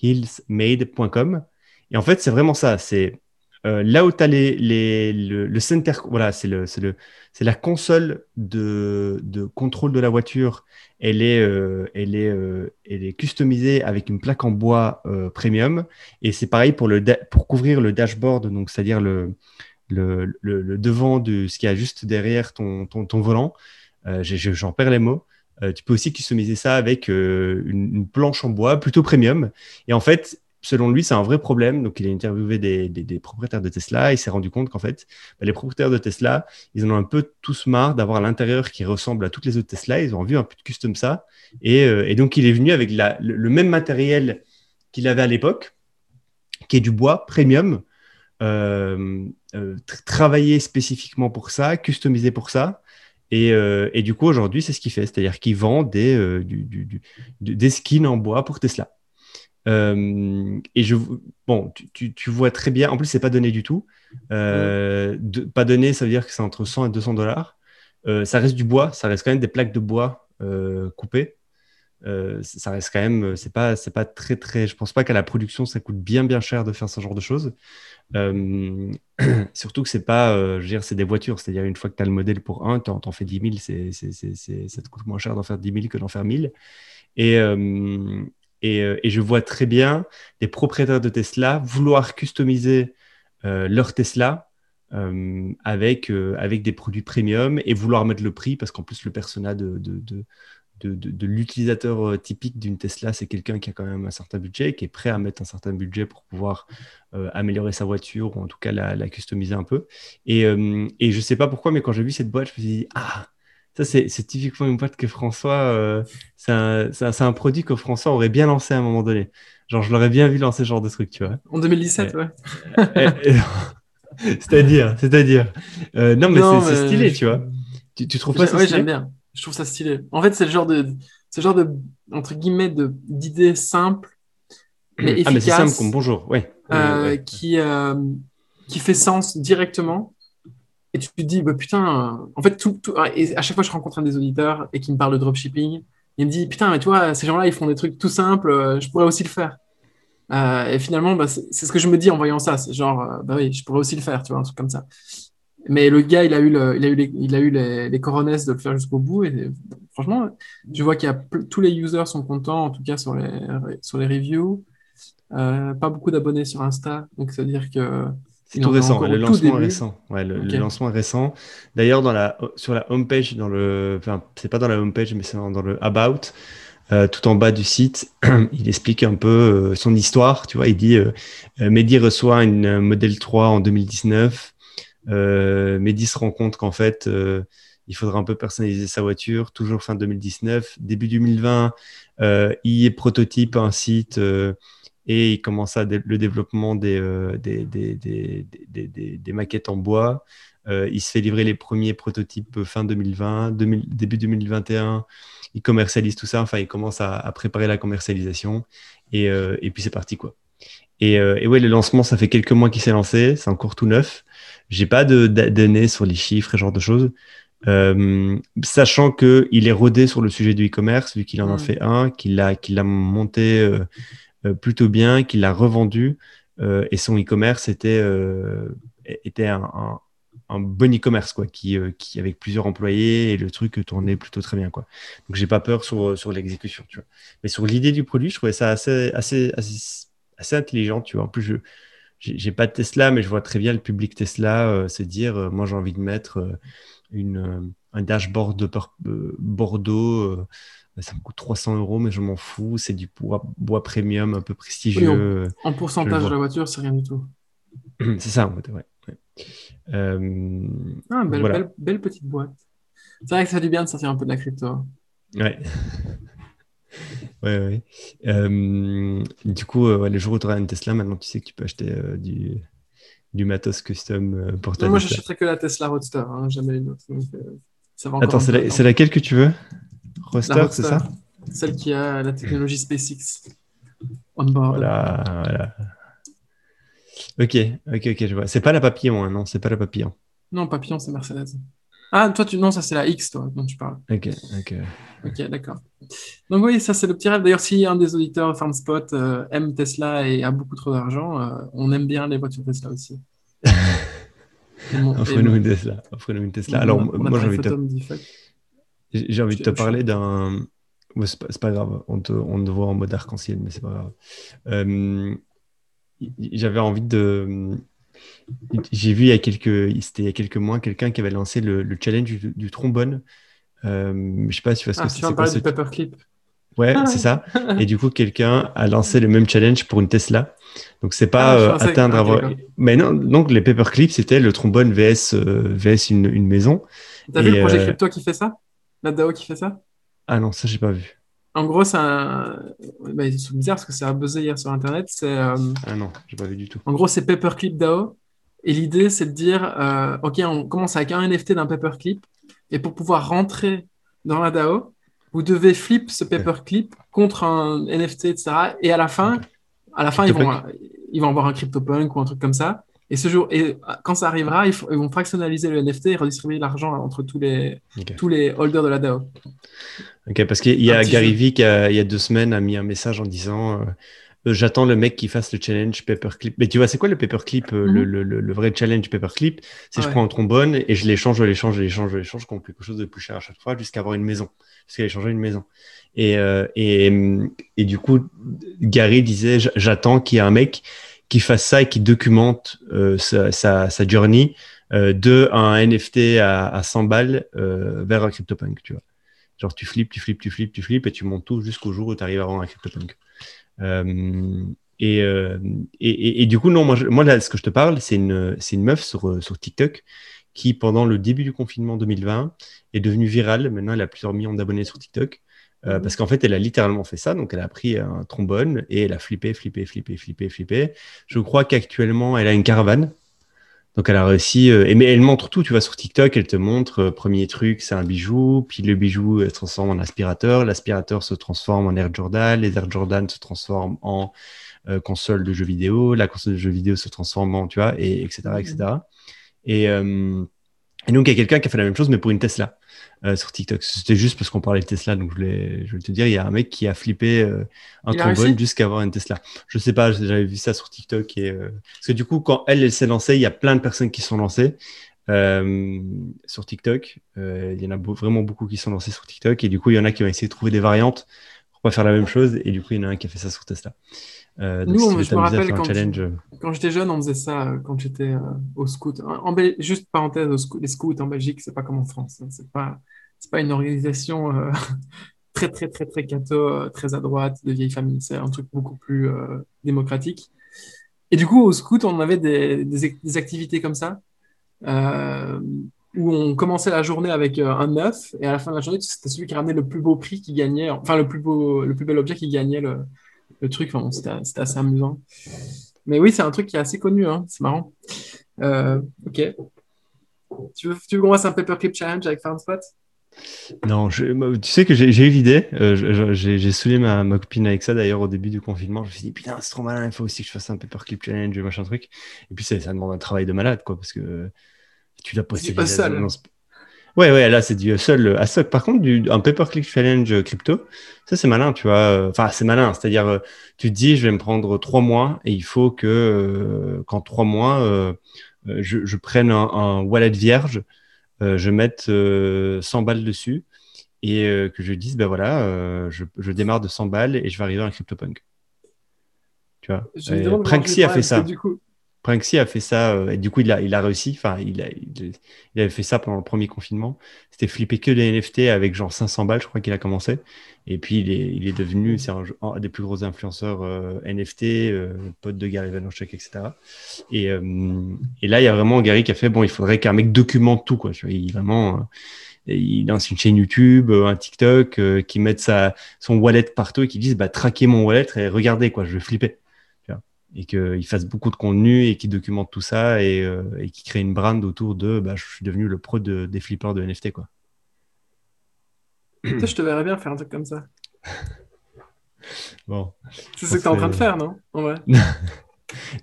hillsmade.com. Et en fait c'est vraiment ça, c'est euh, là où tu as les, le, center, voilà, c'est le, le, la console de, de, contrôle de la voiture. Elle est, euh, elle, est, euh, elle est customisée avec une plaque en bois premium. Et c'est pareil pour, le pour couvrir le dashboard, donc c'est-à-dire le, le, le, devant de ce qu'il y a juste derrière ton, ton, ton volant. J'en perds les mots. Tu peux aussi customiser ça avec une, une, planche en bois plutôt premium. Et en fait, selon lui, c'est un vrai problème. Donc, il a interviewé des, propriétaires de Tesla. Il s'est rendu compte qu'en fait, bah, les propriétaires de Tesla, ils en ont un peu tous marre d'avoir l'intérieur qui ressemble à toutes les autres Tesla. Ils ont envie un peu de custom ça. Et, euh, donc, il est venu avec le, même matériel qu'il avait à l'époque, qui est du bois premium, euh, euh, travaillé spécifiquement pour ça, customisé pour ça. Et, du coup, aujourd'hui, c'est ce qu'il fait. C'est-à-dire qu'il vend des, des skins en bois pour Tesla. Euh, et je, bon, tu, tu, vois très bien, en plus, c'est pas donné du tout. Euh, de, pas donné, ça veut dire que c'est entre 100 et 200 dollars. Euh, ça reste du bois, ça reste quand même des plaques de bois coupées. Ça reste quand même, c'est pas, c'est pas très, très. Je pense pas qu'à la production, ça coûte bien, bien cher de faire ce genre de choses. surtout que c'est pas, je veux dire, c'est des voitures, c'est-à-dire une fois que tu as le modèle pour un, tu en, fais 10 000, c'est, c'est, c'est, ça te coûte moins cher d'en faire 10 000 que d'en faire 1000. Et, euh, et, je vois très bien des propriétaires de Tesla vouloir customiser euh, leur Tesla euh, avec, avec des produits premium et vouloir mettre le prix parce qu'en plus, le persona de, de l'utilisateur typique d'une Tesla, c'est quelqu'un qui a quand même un certain budget, qui est prêt à mettre un certain budget pour pouvoir améliorer sa voiture ou en tout cas la, la customiser un peu. Et, et je ne sais pas pourquoi, mais quand j'ai vu cette boîte, je me suis dit, ah, ça, c'est typiquement une boîte que François, euh, c'est un, produit que François aurait bien lancé à un moment donné. Genre, je l'aurais bien vu lancer ce genre de truc, tu vois. En 2017, ouais. c'est-à-dire, c'est-à-dire. Euh, non, mais c'est stylé, tu vois. Tu, trouves pas ça Oui, j'aime bien. Je trouve ça stylé. En fait, c'est le genre de, ce genre de, entre guillemets, d'idées simples, mais efficaces. Ah, mais c'est simple comme bonjour, ouais. Euh, qui, qui fait sens directement et tu te dis, bah, putain, en fait, tout, et à chaque fois, je rencontre un des auditeurs et qui me parle de dropshipping. Il me dit, putain, mais tu vois, ces gens-là, ils font des trucs tout simples, euh, je pourrais aussi le faire. Euh, et finalement, bah, c'est ce que je me dis en voyant ça. C'est genre, euh, bah oui, je pourrais aussi le faire, tu vois, un truc comme ça. Mais le gars, il a eu, le, il a eu, les, il a eu les, les de le faire jusqu'au bout. Et franchement, je vois qu'il y a tous les users sont contents, en tout cas sur les, sur les reviews. pas beaucoup d'abonnés sur Insta, donc c'est à dire que c'est tout récent, le lancement est récent. Ouais, le, lancement est récent. D'ailleurs, dans la, sur la homepage, dans le, enfin, c'est pas dans la homepage, mais c'est dans le About, euh, tout en bas du site, il explique un peu euh, son histoire. Tu vois, il dit euh, Mehdi reçoit une modèle 3 en 2019. Mehdi se rend compte qu'en fait, il faudra un peu personnaliser sa voiture, toujours fin 2019. Début 2020, il prototype un site et il commence à le développement des, euh, des, des, des, maquettes en bois. Euh, il se fait livrer les premiers prototypes fin 2020, début 2021. Il commercialise tout ça, enfin, il commence à, préparer la commercialisation et, euh, et puis c'est parti quoi. Et, et, ouais, le lancement, ça fait quelques mois qu'il s'est lancé, c'est encore tout neuf. J'ai pas de données sur les chiffres et ce genre de choses. sachant qu'il est rodé sur le sujet du e-commerce, vu qu'il en a fait un, qu'il a, qu'il a monté euh, plutôt bien, qu'il l'a revendu euh, et son e-commerce était, euh, était un, bon e-commerce quoi, qui, qui avec plusieurs employés et le truc tournait plutôt très bien quoi. Donc j'ai pas peur sur, sur l'exécution, tu vois. Mais sur l'idée du produit, je trouvais ça assez, assez, assez, intelligent, tu vois. En plus, je j'ai pas de Tesla, mais je vois très bien le public Tesla se dire, moi j'ai envie de mettre une, un dashboard de Bordeaux ça me coûte 300 euros, mais je m'en fous. C'est du bois, premium un peu prestigieux. en, pourcentage de la voiture, c'est rien du tout. c'est ça, en fait, ouais. Euh, ah, belle, belle, petite boîte. C'est vrai que ça fait du bien de sortir un peu de la crypto. Ouais. ouais, ouais. Euh, du coup, euh, le jour où tu auras une Tesla, maintenant tu sais que tu peux acheter du, du matos custom pour ta Moi, j'achèterais que la Tesla Roadster, hein, jamais une autre. Attends, c'est laquelle que tu veux? Roadster, c'est ça? Celle qui a la technologie SpaceX on board. Voilà, voilà. Ok, ok, ok, je vois. C'est pas la papillon, hein, non, c'est pas la papillon. Non, papillon, c'est Mercedes. Ah, toi, tu... non, ça c'est la X, toi, dont tu parles. Ok, ok. Ok, d'accord. Donc oui, ça c'est le petit rêve. D'ailleurs, si un des auditeurs de FarmSpot euh, aime Tesla et a beaucoup trop d'argent, euh, on aime bien les voitures Tesla aussi. Offrez-nous une Tesla. Offrez-nous une Tesla. Alors, moi, j'ai envie, de j'ai envie de te parler d'un... c'est pas, pas, grave, on te, on te voit en mode arc-en-ciel, mais c'est pas grave. Euh, j'avais envie de j'ai vu il y a quelques, c'était il y a quelques mois quelqu'un qui avait lancé le, challenge du, trombone. Euh, je sais pas si tu vois ce ah, que c'est. Tu vas parler du paperclip. Ouais, c'est ça. Et du coup, quelqu'un a lancé le même challenge pour une Tesla. Donc, c'est pas ah, euh, atteindre. avoir... Mais non, donc les paperclips, c'était le trombone VS, euh, VS une, une maison. T'as vu le projet euh, Crypto qui fait ça? La DAO qui fait ça? Ah non, ça, j'ai pas vu. En gros, c'est un. Bah, c'est bizarre parce que ça a buzzé hier sur Internet. C'est, Ah non, j'ai pas vu du tout. En gros, c'est Paperclip DAO. Et l'idée, c'est de dire, euh, OK, on commence avec un NFT d'un paperclip, et pour pouvoir rentrer dans la DAO, vous devez flip ce paperclip contre un NFT, etc. Et à la fin, à la fin ils, vont, ils vont avoir un CryptoPunk ou un truc comme ça. Et, ce jour, et quand ça arrivera, ils, vont fractionnaliser le NFT et redistribuer l'argent entre tous les, tous les holders de la DAO. Ok, parce qu'il y a Gary Vee qui, il y a deux semaines, a mis un message en disant euh, euh, j'attends le mec qui fasse le challenge paperclip. Mais tu vois, c'est quoi le paperclip euh, mhm. le, le, le, vrai challenge paperclip? C'est je prends un trombone et je l'échange, je l'échange, je l'échange, je l'échange contre quelque chose de plus cher à chaque fois jusqu'à avoir une maison. A échangé une maison. Et, euh, et, et, du coup, Gary disait j'attends qu'il y ait un mec qui fasse ça et qui documente sa, sa, sa, journey de un NFT à, à 100 balles vers un CryptoPunk, tu vois. Genre, tu flippes, tu flippes, tu flippes, tu flippes et tu montes tout jusqu'au jour où tu arrives à avoir un CryptoPunk. Euh, et, euh, et, et, du coup, non, moi, ce que je te parle, c'est une, une meuf sur, euh, sur TikTok qui, pendant le début du confinement 2020, est devenue virale. Maintenant, elle a plusieurs millions d'abonnés sur TikTok. Euh, mhm. parce qu'en fait, elle a littéralement fait ça. Donc, elle a pris un trombone et elle a flippé, flippé, flippé, flippé, flippé. Je crois qu'actuellement, elle a une caravane. Donc elle a réussi, euh, mais elle montre tout, tu vois, sur TikTok, elle te montre, euh, premier truc, c'est un bijou, puis le bijou se transforme en aspirateur, l'aspirateur se transforme en Air Jordan, les Air Jordan se transforment en console de jeux vidéo, la console de jeux vidéo se transforme en, tu vois, et etc., etc. Et, et donc il y a quelqu'un qui a fait la même chose, mais pour une Tesla. Euh, sur TikTok. C'était juste parce qu'on parlait de Tesla, donc je voulais, je voulais te dire, il y a un mec qui a flippé euh, un trombone jusqu'à avoir une Tesla. Je sais pas, j'avais vu ça sur TikTok. Et, euh, Parce que du coup, quand elle, elle s'est lancée, il y a plein de personnes qui sont lancées. sur TikTok, il y en a vraiment beaucoup qui sont lancés sur TikTok et du coup il y en a qui ont essayé de trouver des variantes pour pas faire la même chose et du coup il y en a un qui a fait ça sur Tesla. Euh, Nous, je me rappelle quand, j'étais jeune, on faisait ça euh, quand j'étais euh, au scout. En, juste parenthèse, les scouts en Belgique, c'est pas comme en France. Hein. C'est pas, c'est pas une organisation très, très, très, très catho, très à droite, de vieilles familles. C'est un truc beaucoup plus démocratique. Et du coup, au scout, on avait des, des, activités comme ça, où on commençait la journée avec un œuf, et à la fin de la journée, c'était celui qui ramenait le plus beau prix qui gagnait, enfin le plus beau, le plus bel objet qui gagnait le, truc. c'était assez amusant. Mais oui, c'est un truc qui est assez connu, hein. c'est marrant. Euh, ok. Tu veux, tu veux qu'on fasse un paperclip challenge avec FarmSpot non, tu sais que j'ai eu l'idée. Euh, j'ai saoulé ma, ma, copine avec ça d'ailleurs au début du confinement. Je me suis dit, putain, c'est trop malin, il faut aussi que je fasse un paperclip challenge, machin truc. Et puis ça, ça demande un travail de malade, quoi, parce que tu dois poster pas seul. Ouais, ouais, là, c'est du seul à Par contre, du, un pay-per-click challenge crypto, ça, c'est malin, tu vois. Enfin, c'est malin. C'est-à-dire, euh, tu te dis, je vais me prendre trois mois et il faut que, euh, qu'en trois mois, euh, je, je, prenne un, wallet vierge, je mette 100 balles dessus et que je dise, ben voilà, je, je, démarre de 100 balles et je vais arriver à un CryptoPunk. Tu vois? Pranksy a fait ça. Du coup, Pranksy a fait ça, euh, et du coup, il a, il a réussi. Enfin, il, a, il, avait fait ça pendant le premier confinement. C'était flipper que des NFT avec genre 500 balles, je crois qu'il a commencé. Et puis, il est, il est devenu c'est un, des plus gros influenceurs euh, NFT, euh, pote de Gary Vaynerchuk, etc. Et, et, là, il y a vraiment Gary qui a fait bon, il faudrait qu'un mec documente tout, quoi. Tu vois, il vraiment. il lance une chaîne YouTube, un TikTok, qui mette sa, son wallet partout et qui dise bah, traquez mon wallet et regardez, quoi, je vais flipper. Et qu'il fasse beaucoup de contenu et qu'il documente tout ça et, euh, et qu'il crée une brand autour de bah, je suis devenu le pro de, des flippers de NFT. Quoi. je te verrais bien faire un truc comme ça. bon. C'est ce que tu es en train de faire, non vrai?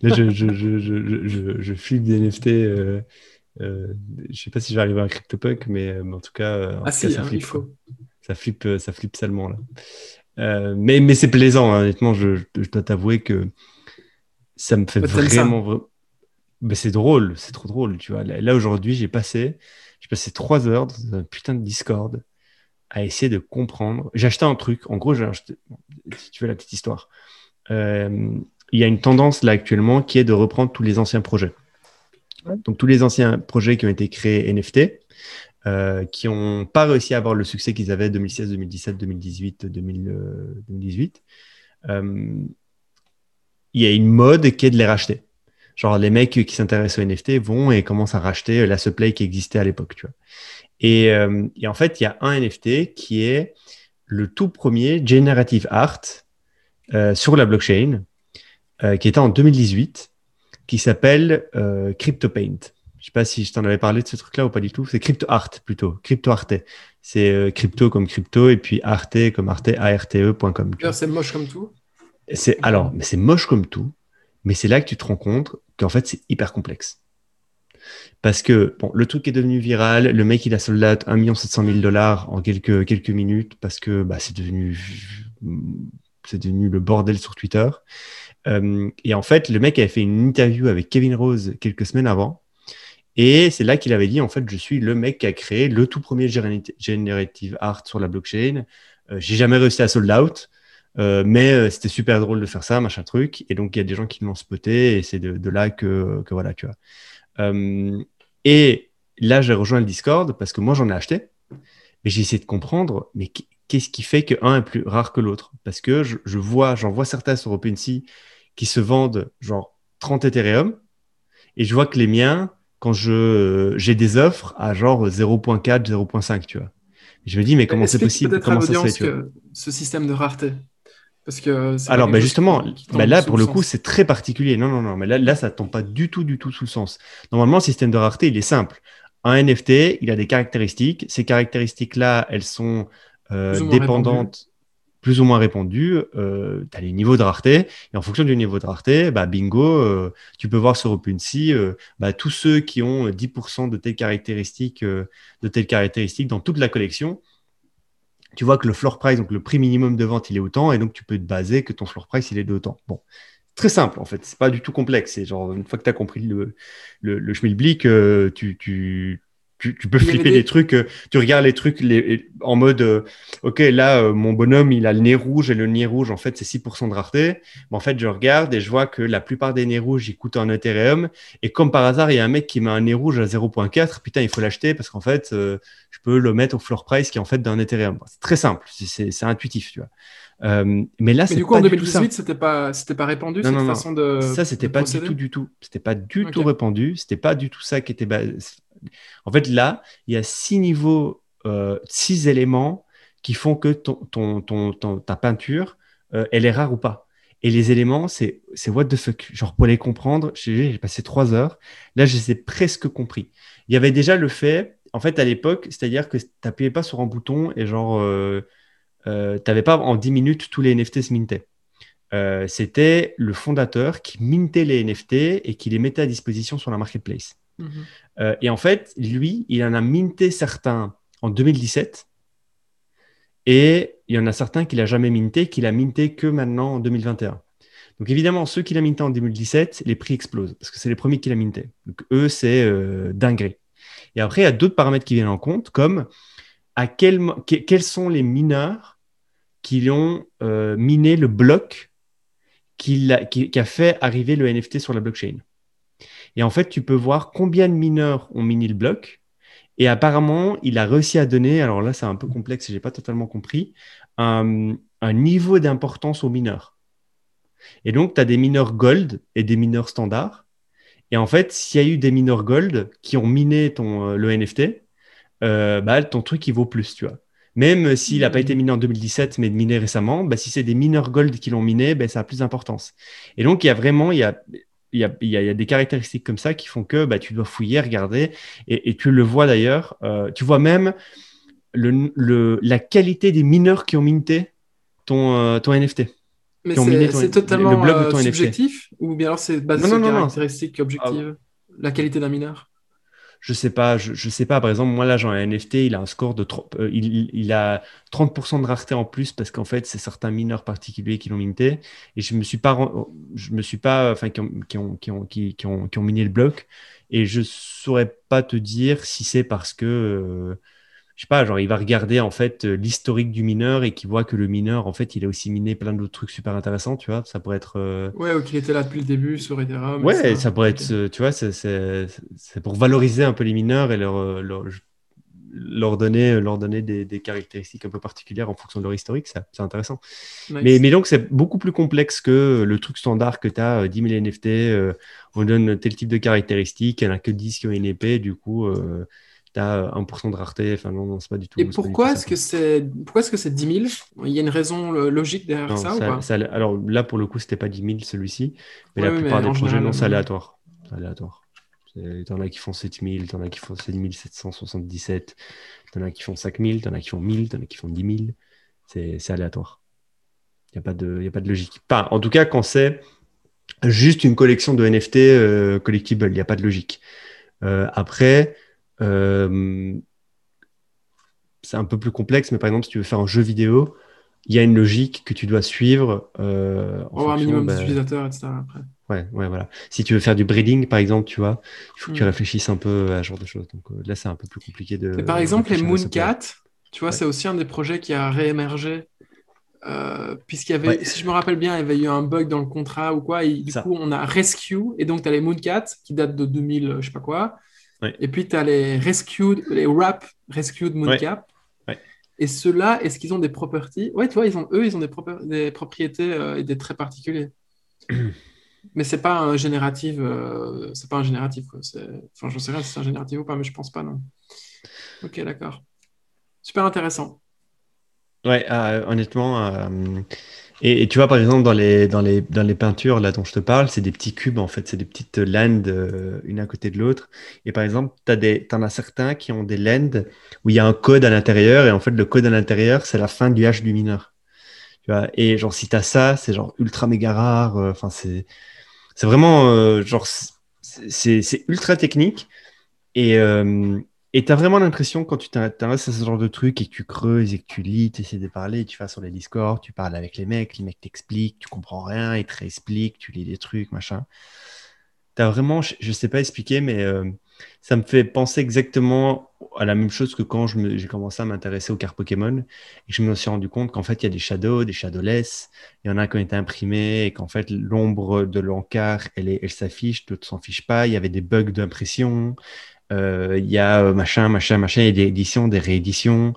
Là, je, je, je, je, je, flippe des NFT. Euh, euh, je sais pas si j'arrive à un CryptoPunk, mais, mais, en tout cas, ah si, ça, hein, flippe, faut. ça flippe, ça flippe salement là. Euh, mais mais c'est plaisant, hein, honnêtement. Je, dois t'avouer que ça me fait vraiment. Mais c'est drôle, c'est trop drôle, tu vois. Là, aujourd'hui, j'ai passé, j'ai passé trois heures dans un putain de Discord à essayer de comprendre. J'ai acheté un truc. En gros, j'ai acheté, si tu veux la petite histoire. Euh, il y a une tendance là actuellement qui est de reprendre tous les anciens projets. Donc tous les anciens projets qui ont été créés NFT, euh, qui n'ont pas réussi à avoir le succès qu'ils avaient 2016, 2017, 2018, 2018. Il y a une mode qui est de les racheter. Genre les mecs qui s'intéressent aux NFT vont et commencent à racheter la supply qui existait à l'époque, tu vois. Et, euh, et, en fait, il y a un NFT qui est le tout premier Generative Art euh, sur la blockchain, euh, qui était en 2018, qui s'appelle euh, CryptoPaint. Je sais pas si je t'en avais parlé de ce truc-là ou pas du tout. C'est CryptoArt plutôt, CryptoArte. C'est euh, crypto comme crypto et puis arte comme arte, arte.com. C'est moche comme tout. C'est alors, mais c'est moche comme tout. Mais c'est là que tu te rends compte qu'en fait c'est hyper complexe. Parce que bon, le truc est devenu viral, le mec il a sold out 1 700 000 dollars en quelques, quelques minutes parce que bah, c'est devenu, c'est devenu le bordel sur Twitter. Euh, et en fait, le mec avait fait une interview avec Kevin Rose quelques semaines avant. Et c'est là qu'il avait dit, en fait, je suis le mec qui a créé le tout premier generative art sur la blockchain. Euh, j'ai jamais réussi à sold out, euh, mais c'était super drôle de faire ça, machin truc. Et donc, il y a des gens qui l'ont spoté et c'est de, là que, que, voilà, tu vois. et là, j'ai rejoint le Discord parce que moi, j'en ai acheté. Mais j'ai essayé de comprendre, mais qu'est-ce qui fait qu'un est plus rare que l'autre? Parce que je, je vois, j'en vois certains sur OpenSea qui se vendent genre 30 Ethereum. Et je vois que les miens, quand je j'ai des offres à genre 0.4, 0.5, tu vois. je me dis, mais comment c'est possible? Comment ça se fait Ce système de rareté? Parce que Alors, mais justement, bah là, pour le, coup, c'est très particulier. Non, non, non, mais là, là ça ne tombe pas du tout, du tout sous le sens. Normalement, le système de rareté, il est simple. Un NFT, il a des caractéristiques. Ces caractéristiques-là, elles sont euh, dépendantes plus ou moins répandu, euh, tu as les niveaux de rareté. Et en fonction du niveau de rareté, bah, bingo, euh, tu peux voir sur OpenSea euh, bah, tous ceux qui ont 10% de telles caractéristiques, euh, de telles caractéristiques dans toute la collection. Tu vois que le floor price, donc le prix minimum de vente, il est autant, et donc tu peux te baser que ton floor price, il est de autant. Bon, très simple en fait, c'est pas du tout complexe. C'est genre une fois que tu as compris le, le, schmilblick, tu, tu, tu, peux flipper des... trucs. Euh, tu regardes les trucs les, en mode, euh, ok, là, euh, mon bonhomme, il a le nez rouge et le nez rouge, en fait, c'est 6% de rareté. Mais en fait, je regarde et je vois que la plupart des nez rouges, ils coûtent un Ethereum. Et comme par hasard, il y a un mec qui met un nez rouge à 0.4. Putain, il faut l'acheter parce qu'en fait, je peux le mettre au floor price qui est en fait d'un Ethereum. C'est très simple, c'est intuitif, tu vois. mais là, c'est du coup, en 2018, c'était pas, c'était pas répandu cette façon de. Ça, c'était pas du tout, du tout. C'était pas du tout répandu. C'était pas du tout ça qui était. En fait, là, il y a six niveaux, euh, six éléments qui font que ton, ta peinture, euh, elle est rare ou pas. Et les éléments, c'est what the fuck. Genre, pour les comprendre, j'ai passé trois heures. Là, je les ai presque compris. Il y avait déjà le fait, en fait, à l'époque, c'est-à-dire que tu n'appuyais pas sur un bouton et genre, euh, tu n'avais pas en 10 minutes tous les NFT se mintaient. C'était le fondateur qui mintait les NFT et qui les mettait à disposition sur la marketplace. Mhm. Euh, et en fait, lui, il en a minté certains en 2017 et il y en a certains qu'il n'a jamais minté, qu'il a minté que maintenant en 2021. Donc évidemment, ceux qu'il a minté en 2017, les prix explosent parce que c'est les premiers qu'il a minté. Donc eux, c'est euh, dingue. Et après, il y a d'autres paramètres qui viennent en compte, comme à quel, quels sont les mineurs qui ont euh, miné le bloc qui a fait arriver le NFT sur la blockchain. Et en fait, tu peux voir combien de mineurs ont miné le bloc. Et apparemment, il a réussi à donner, alors là, c'est un peu complexe et je n'ai pas totalement compris, un, niveau d'importance aux mineurs. Et donc, tu as des mineurs gold et des mineurs standards. Et en fait, s'il y a eu des mineurs gold qui ont miné ton, euh, le NFT, euh, bah, ton truc, il vaut plus, tu vois. Même s'il n'a pas été miné en 2017, mais miné récemment, bah, si c'est des mineurs gold qui l'ont miné, bah, ça a plus d'importance. Et donc, il y a vraiment, il y a, il y, a, il y a, des caractéristiques comme ça qui font que bah, tu dois fouiller, regarder, et, tu le vois d'ailleurs. Euh, tu vois même le, le, la qualité des mineurs qui ont minté ton, euh, ton NFT. Mais c'est totalement le blog de ton euh, subjectif ou bien alors c'est basé sur des caractéristiques objectives La qualité d'un mineur? Je sais pas, je, sais pas. Par exemple, moi là, j'ai un NFT, il a un score de euh, il, il, a 30% de rareté en plus parce qu'en fait, c'est certains mineurs particuliers qui l'ont minté. Et je me suis pas, je me suis pas, enfin, qui ont, qui ont, qui ont, qui, ont, qui ont miné le bloc. Et je saurais pas te dire si c'est parce que euh, je sais pas, genre il va regarder en fait euh, l'historique du mineur et qu'il voit que le mineur en fait il a aussi miné plein d'autres trucs super intéressants, tu vois, ça pourrait être. Euh, ouais, ou qu'il était là depuis le début sur Ethereum. Ouais, ça, pourrait être, euh, tu vois, c'est pour valoriser un peu les mineurs et leur, leur, donner, leur donner des, des, caractéristiques un peu particulières en fonction de leur historique, c'est intéressant. Mais, mais donc c'est beaucoup plus complexe que le truc standard que tu as 10 000 NFT, on donne tel type de caractéristiques, il n'y en a que 10 qui ont une épée, du coup tu as 1% de rareté. Enfin, non, non c'est pas du tout. Et pourquoi est-ce que c'est pourquoi est-ce que c'est 10 000 Il y a une raison logique derrière ça, ou pas? Alors là, pour le coup, c'était pas 10 000 celui-ci, mais la plupart des projets, non, c'est aléatoire. C'est aléatoire. T'en as qui font 7000, t'en as qui font 7777, t'en as qui font 5000, t'en as qui font 1000, t'en as qui font 10 000. C'est aléatoire. Il n'y a, pas de, a pas de logique. Pas, en tout cas, quand c'est juste une collection de NFT euh, collectible, il n'y a pas de logique. Euh, après, euh, c'est un peu plus complexe, mais par exemple, si tu veux faire un jeu vidéo, il y a une logique que tu dois suivre. Euh, en un minimum bah, d'utilisateurs, etc. Après. Ouais, ouais, voilà. Si tu veux faire du breeding, par exemple, tu vois, il faut que tu mm. réfléchisses un peu à ce genre de choses. Donc euh, là, c'est un peu plus compliqué de. par exemple, les Mooncat, tu vois, c'est aussi un des projets qui a réémergé. Euh, puisqu'il y avait, si je me rappelle bien, il y avait eu un bug dans le contrat ou quoi, et du coup, on a Rescue, et donc tu as les Mooncat qui datent de 2000, je sais pas quoi, et puis, tu as les Rescued, les Wrap Rescued Mooncap. Et ceux-là, est-ce qu'ils ont des properties? Ouais, tu vois, ils ont, eux, ils ont des, des propriétés euh, et des traits particuliers. mais c'est pas un génératif. Euh, c'est pas un génératif. Quoi. Enfin, je sais pas si c'est un génératif ou pas, mais je pense pas, non. Ok, d'accord. Super intéressant. Ouais, euh, honnêtement, et, tu vois, par exemple, dans les, dans les, dans les peintures là dont je te parle, c'est des petits cubes, en fait, c'est des petites landes, euh, une à côté de l'autre. Et par exemple, tu en as certains qui ont des landes où il y a un code à l'intérieur, et en fait, le code à l'intérieur, c'est la fin du H du mineur. Tu vois? Et genre, si tu as ça, c'est genre ultra méga rare. Euh, enfin, c'est c'est vraiment, euh, genre, c'est ultra technique. Et, et tu as vraiment l'impression, quand tu t'intéresses à ce genre de truc et que tu creuses et que tu lis, tu essaies de parler, tu vas sur les Discord, tu parles avec les mecs, les mecs t'expliquent, tu comprends rien, ils te réexpliquent, tu lis des trucs, machin. Tu as vraiment, je ne sais pas expliquer, mais euh, ça me fait penser exactement à la même chose que quand j'ai commencé à m'intéresser aux cartes Pokémon et je me suis rendu compte qu'en fait, il y a des shadows, des shadowless, il y en a qui ont été imprimés et qu'en fait, l'ombre de l'encart, elle, elle s'affiche, d'autres s'en fichent pas, il y avait des bugs d'impression. Euh, il y a euh, machin, machin, machin, a des éditions, des rééditions,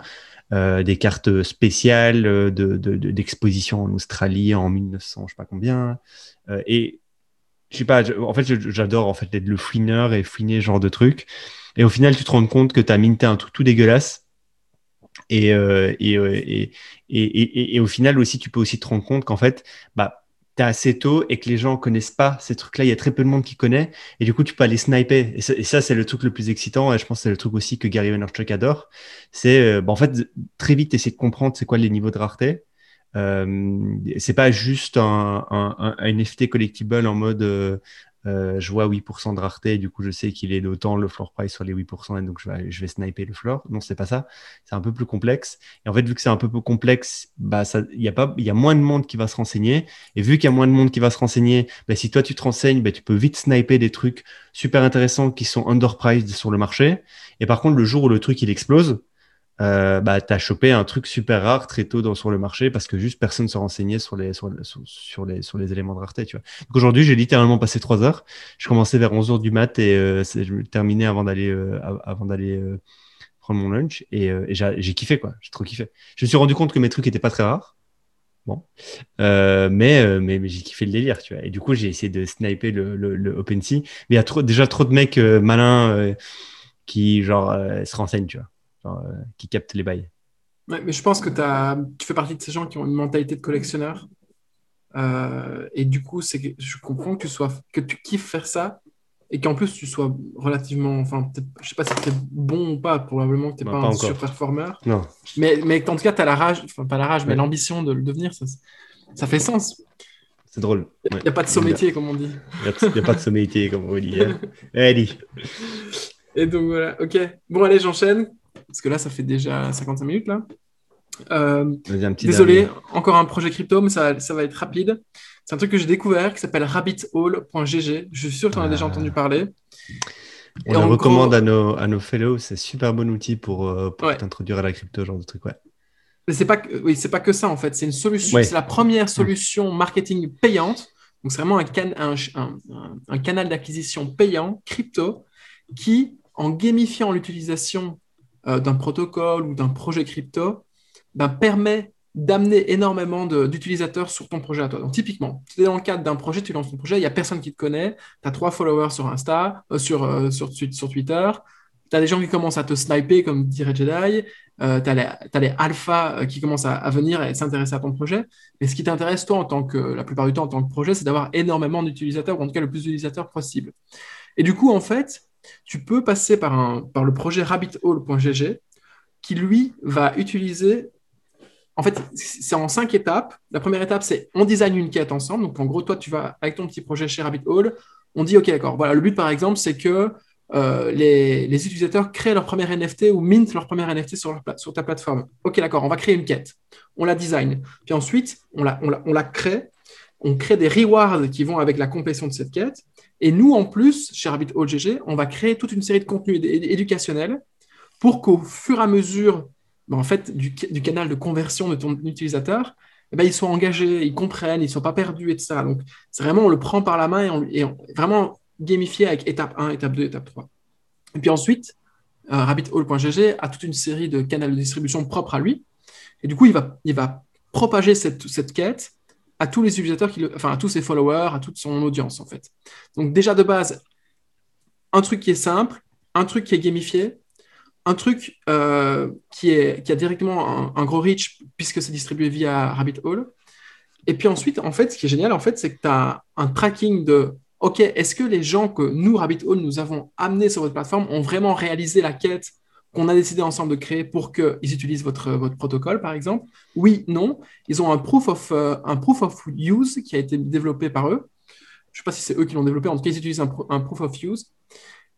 euh, des cartes spéciales d'exposition de, de, en Australie en 1900, je sais pas combien. et je sais pas, en fait, j'adore en fait être le fouineur et fouiner ce genre de trucs. Et au final, tu te rends compte que tu as minté un truc tout dégueulasse. Et, et, et, et, et, au final aussi, tu peux aussi te rendre compte qu'en fait, bah, tu assez tôt et que les gens connaissent pas ces trucs-là, il y a très peu de monde qui connaît, et du coup, tu peux aller sniper. Et ça, c'est le truc le plus excitant, et je pense que c'est le truc aussi que Gary Vaynerchuk adore. C'est, euh, bah, en fait, très vite essayer de comprendre c'est quoi les niveaux de rareté. Euh, c'est pas juste un, un, NFT collectible en mode euh, euh, je vois 8% de rareté, du coup je sais qu'il est d'autant le floor price sur les 8%, et donc je vais, je vais sniper le floor. Non, c'est pas ça. C'est un peu plus complexe. Et en fait, vu que c'est un peu plus complexe, bah, il y, a pas, y a moins de monde qui va se renseigner. Et vu qu'il y a moins de monde qui va se renseigner, bah, si toi tu te renseignes, bah, tu peux vite sniper des trucs super intéressants qui sont underpriced sur le marché. Et par contre, le jour où le truc il explose, euh, bah, tu as chopé un truc super rare très tôt dans, sur le marché parce que juste personne ne se renseignait sur les, sur, sur, les, sur les éléments de rareté. Tu vois. Donc aujourd'hui, j'ai littéralement passé trois heures. Je commençais vers 11 heures du mat et euh, je terminais avant d'aller euh, avant d'aller euh, prendre mon lunch et, euh, et j'ai kiffé quoi. J'ai trop kiffé. Je me suis rendu compte que mes trucs étaient pas très rares. Bon, mais, mais, mais j'ai kiffé le délire, tu vois. Et du coup, j'ai essayé de sniper le, le, le OpenSea. Mais il y a trop, déjà trop de mecs malins qui genre se renseignent, tu vois. Euh, qui capte les bails. mais je pense que as, tu fais partie de ces gens qui ont une mentalité de collectionneur. Euh, et du coup, c'est je comprends que tu, sois, que tu kiffes faire ça et qu'en plus tu sois relativement. Enfin, je sais pas si tu es bon ou pas, probablement que tu n'es bah, pas, un super performer. Non. Mais, mais en tout cas, tu as la rage, enfin, pas la rage, mais l'ambition de le devenir, ça, ça fait sens. C'est drôle. Il n'y a pas de sommétier, comme on dit. Il n'y a, pas de sommétier, comme on dit. Hein. Allez. Et donc voilà, ok. Bon, allez, j'enchaîne. Parce que là, ça fait déjà 55 minutes, là. Euh, désolé, encore un projet crypto, mais ça, ça va être rapide. C'est un truc que j'ai découvert qui s'appelle rabbithole.gg. Je suis sûr que tu en as déjà entendu parler. On le recommande à, nos, à nos fellows. C'est super bon outil pour, euh, pour t'introduire à la crypto, genre de truc. Ouais. Mais c'est pas, oui, c'est pas que ça en fait. C'est une solution. C'est la première solution marketing payante. Donc c'est vraiment un, un, un, canal d'acquisition payant crypto qui, en gamifiant l'utilisation euh, d'un protocole ou d'un projet crypto, ben, permet d'amener énormément d'utilisateurs sur ton projet à toi. Donc, typiquement, tu es dans le cadre d'un projet, tu lances ton projet, il n'y a personne qui te connaît, tu as trois followers sur Insta, euh, sur, euh, sur, sur, Twitter, tu as des gens qui commencent à te sniper, comme dirait Jedi, euh, tu as, les alphas qui commencent à, venir et s'intéresser à ton projet. Mais ce qui t'intéresse, toi, en tant que, la plupart du temps, en tant que projet, c'est d'avoir énormément d'utilisateurs, ou en tout cas le plus d'utilisateurs possible. Et du coup, en fait, tu peux passer par, un, par le projet rabbithole.gg qui, lui, va utiliser en fait, c'est en cinq étapes. La première étape, c'est on design une quête ensemble. Donc, en gros, toi, tu vas avec ton petit projet chez Rabbit Hole. On dit, OK, d'accord. Voilà, le but, par exemple, c'est que euh, les, utilisateurs créent leur premier NFT ou mint leur premier NFT sur, sur ta plateforme. OK, d'accord, on va créer une quête. On la design. Puis ensuite, on la, on la, crée. On crée des rewards qui vont avec la complétion de cette quête. Et nous, en plus, chez Rabbit Hole GG, on va créer toute une série de contenus éducationnels pour qu'au fur et à mesure ben, en fait, du, canal de conversion de ton utilisateur, eh ben, ils soient engagés, ils comprennent, ils ne sont pas perdus, etc. Donc, c'est vraiment, on le prend par la main et, on, vraiment gamifié avec étape 1, étape 2, étape 3. Et puis ensuite, euh, a toute une série de canaux de distribution propres à lui. Et du coup, il va, il va propager cette, cette quête à tous les utilisateurs, qui enfin à tous ses followers, à toute son audience en fait. Donc déjà de base, un truc qui est simple, un truc qui est gamifié, un truc euh, qui, est, qui a directement un, gros reach puisque c'est distribué via Rabbit Hole. Et puis ensuite, en fait, ce qui est génial, en fait, c'est que tu as un tracking de OK, est-ce que les gens que nous, Rabbit Hole, nous avons amenés sur votre plateforme ont vraiment réalisé la quête qu'on a décidé ensemble de créer pour qu'ils utilisent votre, votre protocole, par exemple Oui, non. Ils ont un proof, of, euh, un proof of use qui a été développé par eux. Je ne sais pas si c'est eux qui l'ont développé, en tout cas, ils utilisent un, un proof of use.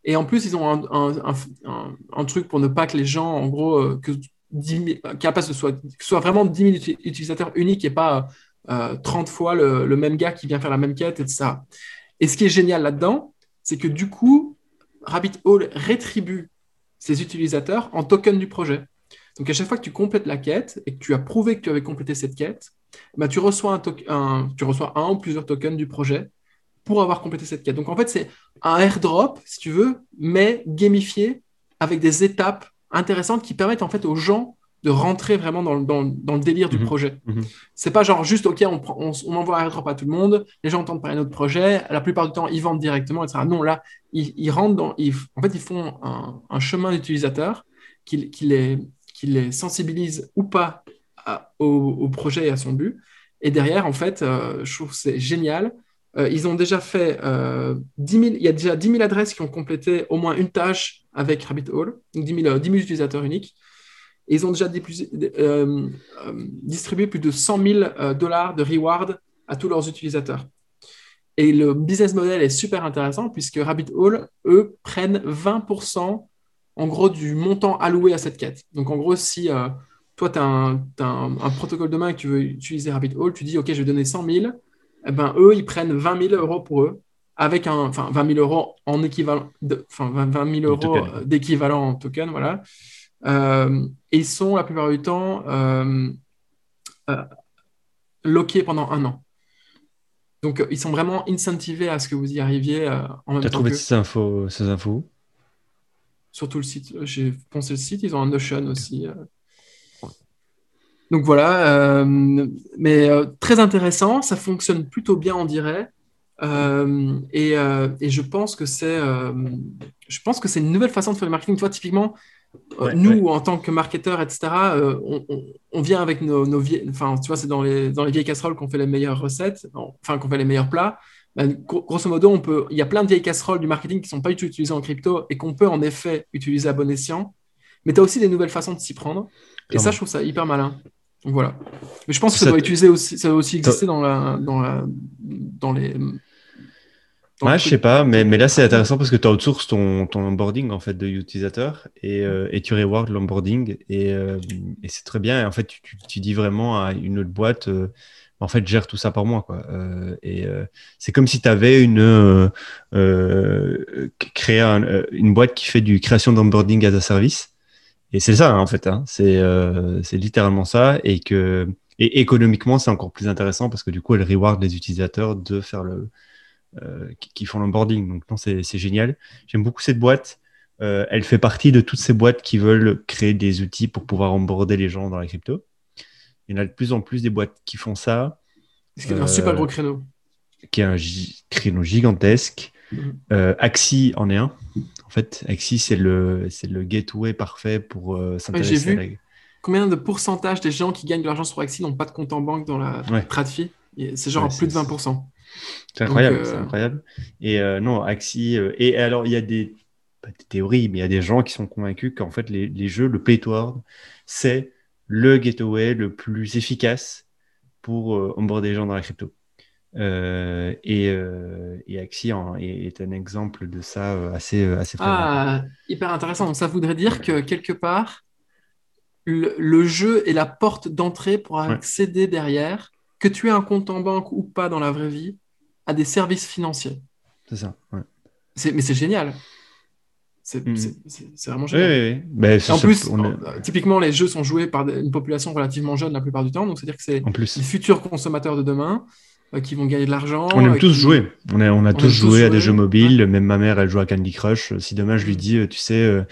Et en plus, ils ont un, truc pour ne pas que les gens, en gros, euh, que 10 000, soit, que soit vraiment 10 000 utilisateurs uniques et pas 30 euh, fois le, même gars qui vient faire la même quête, etc. Et ce qui est génial là-dedans, c'est que du coup, Rabbit Hole rétribue ses utilisateurs en token du projet. Donc à chaque fois que tu complètes la quête et que tu as prouvé que tu avais complété cette quête, bah, tu, reçois un, tu reçois un ou plusieurs tokens du projet pour avoir complété cette quête. Donc en fait, c'est un airdrop, si tu veux, mais gamifié avec des étapes intéressantes qui permettent en fait aux gens de rentrer vraiment dans, le délire du mhm. projet. Ce n'est C'est pas genre juste, OK, on, on, envoie un à tout le monde, les gens entendent parler de notre projet, la plupart du temps, ils vendent directement, etc. Non, là, ils, rentrent dans. en fait, ils font un, chemin d'utilisateur qui, les, qui les sensibilise ou pas au, projet et à son but. Et derrière, en fait, euh, je trouve que c'est génial euh, ils ont déjà fait 10 euh, 000, il y a déjà 10 000 adresses qui ont complété au moins une tâche avec Rabbit Hole, donc 10 000, utilisateurs uniques. Et ils ont déjà euh, distribué plus de 100 000 dollars de reward à tous leurs utilisateurs. Et le business model est super intéressant puisque Rabbit Hole, eux, prennent 20% en gros du montant alloué à cette quête. Donc en gros, si toi, tu as, un, un, protocole de main et que tu veux utiliser Rabbit Hole, tu dis, OK, je vais donner 100 000 eh ben, eux, ils prennent 20 000 euros pour eux, avec un, enfin, 20 000 euros en équivalent, enfin, 20 000 euros d'équivalent en token, voilà. Euh, et ils sont la plupart du temps euh, euh, loqués pendant un an. Donc, ils sont vraiment incentivés à ce que vous y arriviez en même temps. Tu as trouvé ces infos, ces infos Surtout le site. J'ai pensé le site, ils ont un Notion aussi. Donc voilà, euh, mais euh, très intéressant, ça fonctionne plutôt bien, on dirait. Euh, et, et, je pense que c'est, je pense que c'est une nouvelle façon de faire le marketing. Toi, typiquement, nous, en tant que marketeurs, etc., on, vient avec nos, nos vieilles. Enfin, tu vois, c'est dans les, dans les vieilles casseroles qu'on fait les meilleures recettes, enfin, qu'on fait les meilleurs plats. Ben, grosso modo, on peut, il y a plein de vieilles casseroles du marketing qui ne sont pas du tout utilisées en crypto et qu'on peut en effet utiliser à bon escient. Mais tu as aussi des nouvelles façons de s'y prendre. Et ça, je trouve ça hyper malin. Donc voilà. Mais je pense que ça, doit, utiliser aussi, ça doit aussi exister dans, la, dans, la, dans les. Ouais, je sais pas, mais, mais là c'est intéressant parce que tu outsources ton, ton onboarding en fait de utilisateur et, euh, et tu reward l'onboarding et, euh, et c'est très bien. Et en fait, tu, tu, dis vraiment à une autre boîte, euh, en fait, gère tout ça par moi. Quoi. et c'est comme si tu avais une, créé une boîte qui fait du création d'onboarding as a service et c'est ça, hein, en fait. Hein. Euh, c'est littéralement ça. Et, que, et économiquement, c'est encore plus intéressant parce que du coup, elle reward les utilisateurs de faire le, euh, qui, font l'onboarding. Donc, non, c'est génial. J'aime beaucoup cette boîte. Euh, elle fait partie de toutes ces boîtes qui veulent créer des outils pour pouvoir onboarder les gens dans la crypto. Il y en a de plus en plus des boîtes qui font ça. C'est un super gros créneau. Qui est un créneau gigantesque. Mm-hmm. Axi en est un. En fait, Axis, c'est le, c'est le gateway parfait pour euh, s'intéresser J'ai vu combien de pourcentage des gens qui gagnent de l'argent sur Axis n'ont pas de compte en banque dans la ouais. Tradfi C'est genre plus de 20%. C'est incroyable, c'est euh, incroyable. Et euh, non, Axis. et alors, il y a des, pas des théories, mais il y a des gens qui sont convaincus qu'en fait, les, les, jeux, le play to c'est le gateway le plus efficace pour onboarder des gens dans la crypto. Euh, et, euh, et, Axie est, un exemple de ça euh, assez, assez Ah, hyper intéressant. Donc, ça voudrait dire que quelque part, le, jeu est la porte d'entrée pour accéder derrière, que tu aies un compte en banque ou pas dans la vraie vie, à des services financiers. C'est ça. Ouais. Mais c'est génial. C'est vraiment génial. Oui, oui, ben, en plus, typiquement, les jeux sont joués par une population relativement jeune la plupart du temps. Donc, c'est-à-dire que c'est les futurs consommateurs de demain. Euh, qui vont gagner de l'argent. On aime euh, tous jouer. On, a, on a tous joué à des jeux mobiles. Même ma mère, elle joue à Candy Crush. Si demain je lui dis, euh, tu sais,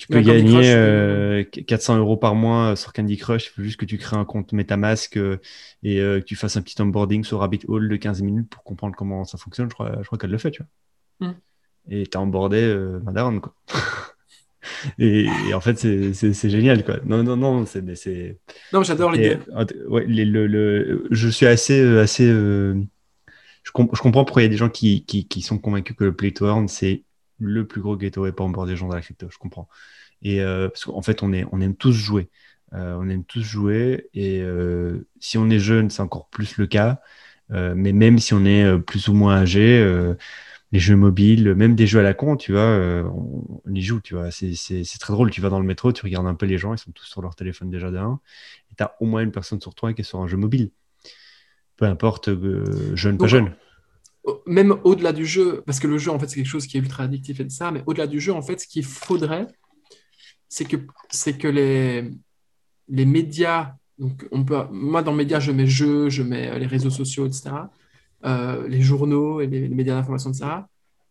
tu peux gagner 400 euros par mois sur Candy Crush, il faut juste que tu crées un compte MetaMask et que tu fasses un petit onboarding sur Rabbit Hole de 15 minutes pour comprendre comment ça fonctionne. Je crois, je crois qu'elle le fait, tu vois. Mm. Et tu as onboardé euh, quoi. et, en fait, c'est génial, quoi. Non, non, non, c'est. Non, j'adore l'idée. Ouais, le, le, je suis assez. Euh, assez euh, je, je, comprends pourquoi il y a des gens qui, qui, qui sont convaincus que le Play to Earn, c'est le plus gros gateway pour emborder des gens dans la crypto. Je comprends. Et euh, parce qu'en fait, on, est, on aime tous jouer. on aime tous jouer. Et si on est jeune, c'est encore plus le cas. mais même si on est plus ou moins âgé, les jeux mobiles, même des jeux à la con, tu vois, euh, on, y joue, tu vois. C'est très drôle. Tu vas dans le métro, tu regardes un peu les gens, ils sont tous sur leur téléphone déjà d'un, et tu as au moins une personne sur toi qui est sur un jeu mobile. Peu importe, euh, jeune, pas jeune. Même au-delà du jeu, parce que le jeu, en fait, c'est quelque chose qui est ultra addictif et ça, mais au-delà du jeu, en fait, ce qu'il faudrait, c'est que, les, médias, donc on peut, moi, dans médias, je mets jeux, je mets les réseaux sociaux, etc euh, les journaux et les, médias d'information, etc.,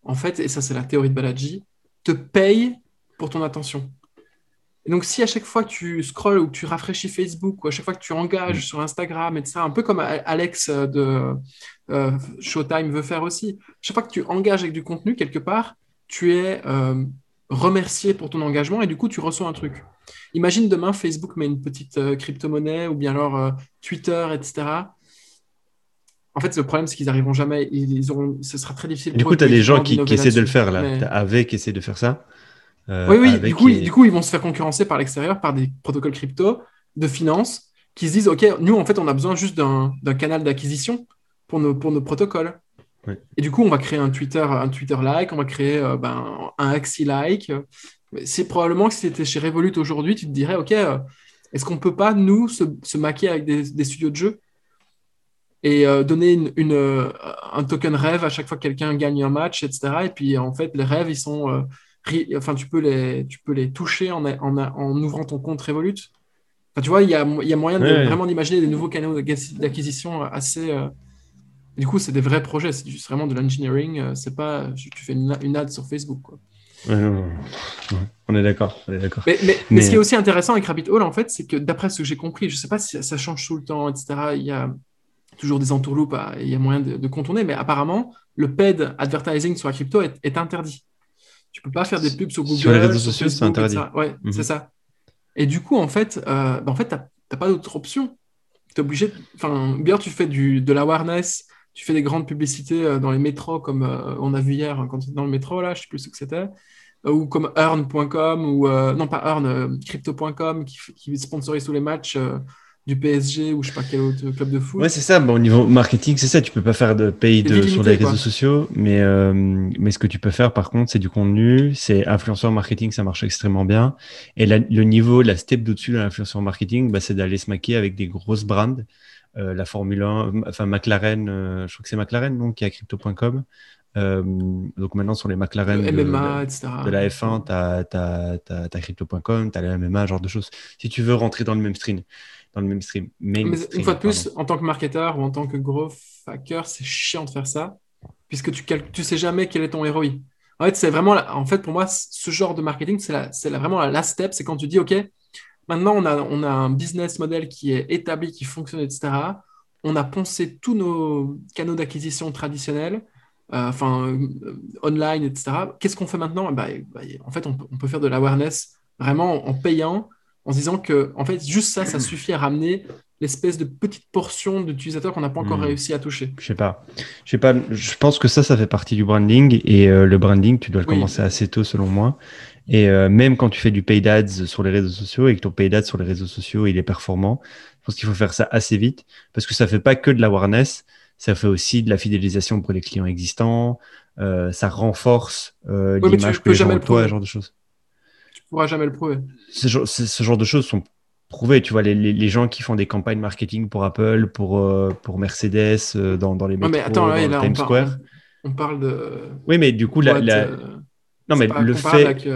en fait, et ça c'est la théorie de Balaji, te payent pour ton attention. Et donc, si à chaque fois que tu scrolls ou que tu rafraîchis Facebook ou à chaque fois que tu engages mm. sur Instagram, et ça, un peu comme Alex de euh, Showtime veut faire aussi, chaque fois que tu engages avec du contenu quelque part, tu es euh, remercié pour ton engagement et du coup, tu reçois un truc. Imagine demain, Facebook met une petite crypto-monnaie ou bien alors Twitter, etc. En fait, le problème, c'est qu'ils n'arriveront jamais. Ils auront... Ce sera très difficile. Du coup, tu as des gens qui, essaient de le faire là. Mais... Avec essaient de faire ça. Euh, oui, oui. Du coup, du coup, ils vont se faire concurrencer par l'extérieur par des protocoles crypto de finance qui se disent OK, nous, en fait, on a besoin juste d'un canal d'acquisition pour nos, pour nos protocoles. Et du coup, on va créer un Twitter, un Twitter like, on va créer euh, ben, un Axie like. C'est probablement que si c'était chez Revolut aujourd'hui, tu te dirais OK, euh, est-ce qu'on peut pas nous se, se maquer avec des, des studios de jeux et euh, donner une, euh, un token rêve à chaque fois que quelqu'un gagne un match, etc. Et puis en fait, les rêves, ils sont, euh, enfin, tu peux les, tu peux les toucher en, en, en ouvrant ton compte Revolut. Enfin, tu vois, il y a, y a, moyen de vraiment d'imaginer des nouveaux canaux d'acquisition assez. Du coup, c'est des vrais projets, c'est vraiment de l'engineering. C'est pas, tu fais une, une, ad sur Facebook, quoi. on est d'accord. d'accord. Mais, mais, mais, ce qui est aussi intéressant avec Rabbit Hole, en fait, c'est que d'après ce que j'ai compris, je sais pas si ça change tout le temps, etc. Il y a, toujours des entourloupes, il y a moyen de, contourner, mais apparemment, le paid advertising sur la crypto est, interdit. Tu peux pas faire des pubs sur Google. Sur les réseaux sociaux, c'est interdit. Ouais, mhm. c'est ça. Et du coup, en fait, euh, bah, en fait, tu n'as pas d'autre option. Tu es obligé. Enfin, bien, tu fais du, de l'awareness, tu fais des grandes publicités euh, dans les métros, comme euh, on a vu hier quand tu dans le métro, là, je sais plus ce que c'était. ou comme earn.com, ou non pas earn, crypto.com, qui, qui, sponsorise tous les matchs du PSG ou je sais pas quel autre club de foot. Ouais, c'est ça. Bon, au niveau marketing, c'est ça. Tu peux pas faire de paid sur les réseaux sociaux, mais, euh, mais ce que tu peux faire, par contre, c'est du contenu. C'est influenceur marketing, ça marche extrêmement bien. Et le niveau, la step d'au-dessus de l'influenceur marketing, bah, c'est d'aller se maquiller avec des grosses brands. Euh, la Formule 1, enfin McLaren, euh, je crois que c'est McLaren, donc, qui a crypto.com. donc maintenant sur les McLaren de, MMA, etc. de la F1, tu as, as, crypto.com, tu as la MMA, genre de choses. Si tu veux rentrer dans le même stream dans le même stream. Mais une fois de plus, en tant que marketeur ou en tant que gros hacker, c'est chiant de faire ça, puisque tu ne sais jamais quel est ton ROI. En fait, c'est vraiment, en fait, pour moi, ce genre de marketing, c'est vraiment la last step, c'est quand tu dis, OK, maintenant on a, on a un business model qui est établi, qui fonctionne, etc. On a poncé tous nos canaux d'acquisition traditionnels, euh, enfin, euh, online, etc. Qu'est-ce qu'on fait maintenant? Bah, bah, En fait, on on peut faire de l'awareness vraiment en payant en se disant que en fait juste ça, ça suffit à ramener l'espèce de petite portion d'utilisateurs qu'on n'a pas encore hmm. réussi à toucher. Je sais pas. Je sais pas. Je pense que ça, ça fait partie du branding et euh, le branding, tu dois le commencer assez tôt selon moi. Et euh, même quand tu fais du paid ads sur les réseaux sociaux et que ton paid ads sur les réseaux sociaux il est performant, je pense qu'il faut faire ça assez vite parce que ça fait pas que de l'awareness, ça fait aussi de la fidélisation pour les clients existants. Euh, ça renforce l'image que les gens toi, ce genre de choses pourras jamais le prouver. Ce genre, ce genre de choses sont prouvées. Tu vois, les, les, gens qui font des campagnes marketing pour Apple, pour, euh, pour Mercedes, euh, dans, dans les métros, mais attends, dans Times Square. On parle de. Oui, mais du coup, la, euh, non, mais le fait,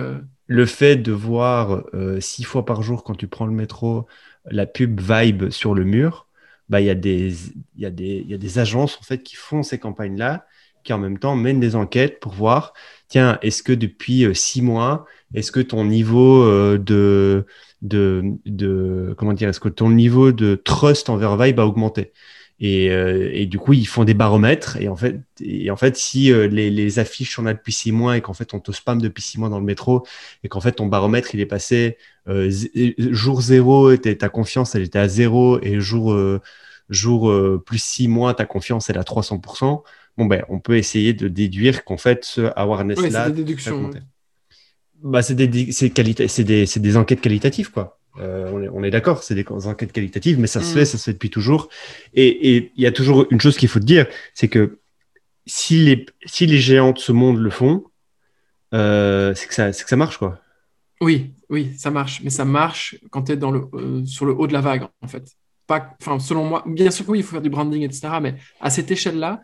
le fait de voir six fois par jour quand tu prends le métro la pub Vibe sur le mur, bah, il y, a des, y, a des, y a des agences en fait qui font ces campagnes-là, qui en même temps mènent des enquêtes pour voir, tiens, est-ce que depuis six mois, est-ce que ton niveau euh, de, de, de, comment dire, est-ce que ton niveau de trust envers Vibe a augmenté? Et, euh, et, du coup, ils font des baromètres. Et en fait, et en fait si euh, les, les, affiches sont là depuis six mois et qu'en fait, on te spam depuis six mois dans le métro et qu'en fait, ton baromètre, il est passé jour zéro, ta confiance, elle était à zéro et jour, jour plus six mois, ta confiance, elle est à 300%. Bon, ben, on peut essayer de déduire qu'en fait, ce awareness-là, oui, bah, c'est des, des, des, enquêtes qualitatives, quoi. Euh, on est, on est d'accord, c'est des enquêtes qualitatives, mais ça se mm. fait, ça se fait depuis toujours. Et il y a toujours une chose qu'il faut te dire, c'est que si les, si les géants de ce monde le font, euh, c'est que, ça, que ça marche, quoi. Oui, oui, ça marche, mais ça marche quand tu es dans le, euh, sur le haut de la vague, en fait. Pas, selon moi, bien sûr que oui, il faut faire du branding, etc., mais à cette échelle-là,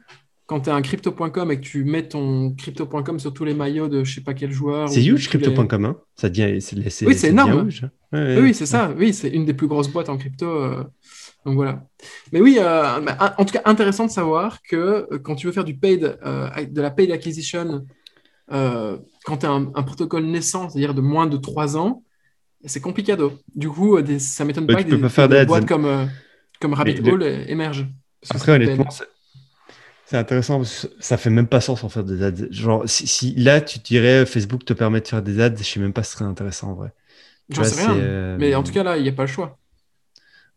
quand tu es un crypto.com et que tu mets ton crypto.com sur tous les maillots de je sais pas quel joueur. C'est huge crypto.com, hein ça devient, c'est, Oui, c'est énorme. oui, c'est ça. Oui, c'est une des plus grosses boîtes en crypto. Euh, donc voilà. Mais oui, euh, bah, en tout cas, intéressant de savoir que euh, quand tu veux faire du paid, de la paid acquisition, quand tu as un, protocole naissant, c'est-à-dire de moins de 3 ans, c'est compliqué. Du coup, ça m'étonne pas que des, boîtes comme, comme Rabbit Hole émergent. Après, honnêtement, c'est intéressant parce que ça fait même pas sens en faire des ads. Genre, si, là tu dirais Facebook te permet de faire des ads, je sais même pas si ce serait intéressant en vrai. J'en sais rien. Euh, mais en tout cas, là, il n'y a pas le choix.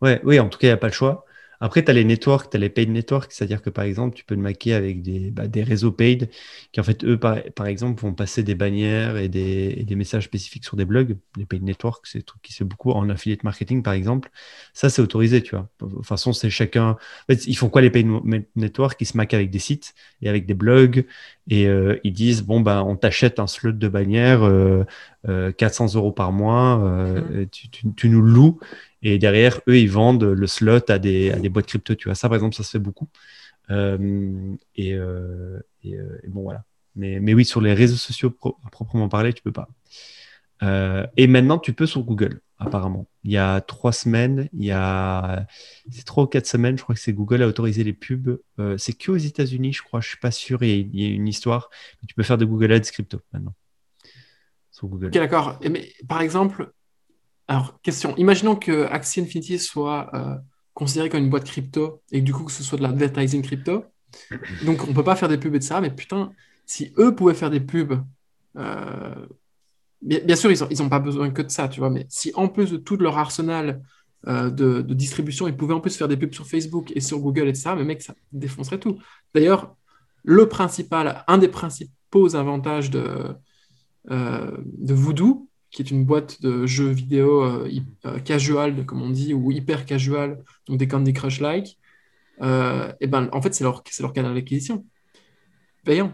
Ouais, oui, en tout cas, il n'y a pas le choix. Après, tu as les networks, tu as les paid networks, c'est-à-dire que par exemple, tu peux te maquer avec des, bah, des réseaux paid qui, en fait, eux, par, exemple, vont passer des bannières et des, des, messages spécifiques sur des blogs. Les paid networks, c'est un truc qui se beaucoup en affiliate marketing, par exemple. Ça, c'est autorisé, tu vois. De toute façon, c'est chacun. Ils font quoi les paid networks? Ils se maquent avec des sites et avec des blogs et euh, ils disent bon, bah, on t'achète un slot de bannière, euh, 400 euh, euros par mois, euh, mmh. tu, tu, tu nous loues et derrière, eux, ils vendent le slot à des, à des boîtes crypto. Tu vois, ça, par exemple, ça se fait beaucoup. Euh, euh, euh, et, bon, voilà. Mais, mais, oui, sur les réseaux sociaux à proprement parler, tu peux pas. Et maintenant, tu peux sur Google, apparemment. Il y a trois semaines, il y a trois ou quatre semaines, je crois que c'est Google a autorisé les pubs. c'est que aux États-Unis, je crois. Je suis pas sûr. Il y, a, une histoire. tu peux faire de Google Ads crypto maintenant sur Google. Ok, d'accord. Mais par exemple, alors, question. Imaginons que Axie Infinity soit euh, considéré comme une boîte crypto et que du coup que ce soit de l'advertising crypto. Donc, on ne peut pas faire des pubs et de ça, mais putain, si eux pouvaient faire des pubs bien, sûr, ils n'ont pas besoin que de ça, tu vois, mais si en plus de tout leur arsenal de, distribution, ils pouvaient en plus faire des pubs sur Facebook et sur Google, etc., mais mec, ça défoncerait tout. D'ailleurs, le principal, un des principaux avantages de, de Voodoo, qui est une boîte de jeux vidéo euh, euh, casual, comme on dit, ou hyper casual, donc des Candy Crush-like, euh, et ben, en fait, c'est leur, leur canal d'acquisition payant.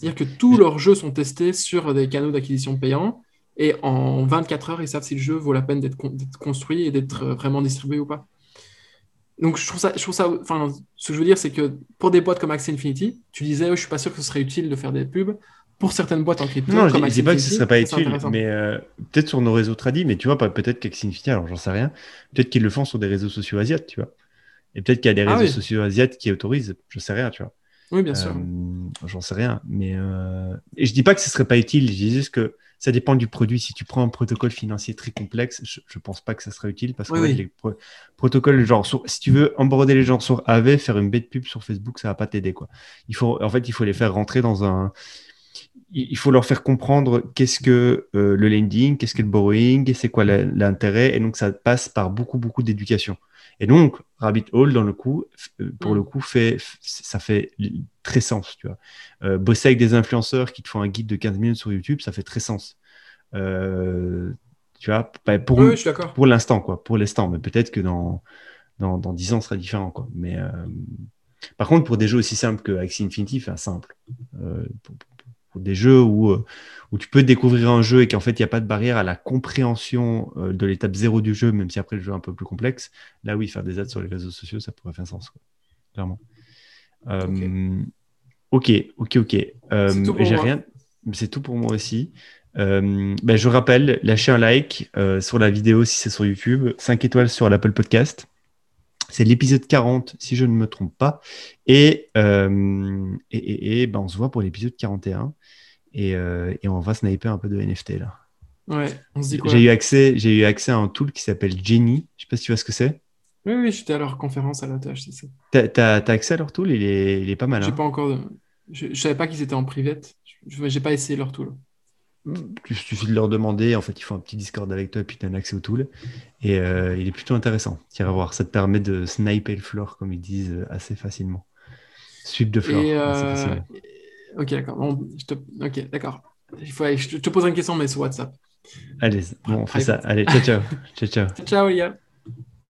C'est-à-dire que tous leurs jeux sont testés sur des canaux d'acquisition payants, et en 24 heures, ils savent si le jeu vaut la peine d'être construit et d'être vraiment distribué ou pas. Donc, je trouve ça, je trouve ça, enfin, ce que je veux dire, c'est que pour des boîtes comme Axie Infinity, tu disais, je je suis pas sûr que ce serait utile de faire des pubs pour certaines boîtes en crypto. Non, je ne dis pas que ce ne serait pas utile, mais euh, peut-être sur nos réseaux tradis, mais tu vois, peut-être qu'Exinfinity, alors j'en sais rien, peut-être qu'ils le font sur des réseaux sociaux asiatiques, tu vois. Et peut-être qu'il y a des ah réseaux sociaux asiatiques qui autorisent, je ne sais rien, tu vois. Oui, bien sûr. Euh, j'en sais rien, mais euh... et je dis pas que ce serait pas utile, je dis juste que ça dépend du produit. Si tu prends un protocole financier très complexe, je, ne pense pas que ça serait utile parce que les protocoles, genre, si tu veux emborder les gens sur AV, faire une bête pub sur Facebook, ça va pas t'aider, quoi. Il faut, en fait, il faut les faire rentrer dans un, il faut leur faire comprendre qu'est-ce que euh, le lending, qu'est-ce que le borrowing, c'est quoi l'intérêt. Et donc, ça passe par beaucoup, beaucoup d'éducation. Et donc, Rabbit Hole, dans le coup, euh, pour le mm. coup, fait, ça fait très sens. Tu vois. Euh, bosser avec des influenceurs qui te font un guide de 15 minutes sur YouTube, ça fait très sens. tu vois, pour, pour l'instant, quoi. Pour l'instant, mais peut-être que dans, dans, dans 10 ans, ce sera différent, quoi. Mais par contre, pour des jeux aussi simples que Axie Infinity, enfin simple, pour, des jeux où, euh, où tu peux découvrir un jeu et qu'en fait, il n'y a pas de barrière à la compréhension euh, de l'étape zéro du jeu, même si après le jeu est un peu plus complexe. Là, oui, faire des ads sur les réseaux sociaux, ça pourrait faire sens, clairement. Euh, ok, ok, ok. J'ai rien. C'est tout pour moi aussi. Ben, je rappelle, lâchez un like sur la vidéo si c'est sur YouTube, 5 étoiles sur l'Apple Podcast. C'est l'épisode 40, si je ne me trompe pas. Et, et, et, ben on se voit pour l'épisode 41. Euh, et, on va sniper un peu de NFT là. Ouais, on se dit quoi J'ai eu, accès, j'ai eu accès à un tool qui s'appelle Jenny. Je sais pas si tu vois ce que c'est. Oui, oui, j'étais à leur conférence à la tâche, c'est ça. T'as, as, accès à leur tool? Il est, il est pas mal. J'ai hein. pas encore. Je, ne savais pas qu'ils étaient en private. Je n'ai pas essayé leur tool. Il suffit de leur demander. En fait, ils font un petit Discord avec toi et puis tu as un accès au tool. Et euh, il est plutôt intéressant. Tiens à voir. Ça te permet de sniper le floor, comme ils disent, euh, assez facilement. Sweep de floor. Ok, d'accord. Ok, d'accord. Il faut... Je te poserai une question, mais sur WhatsApp. Allez, bon, on fait ça. Allez, ciao, ciao. ciao, ciao. ciao, les gars.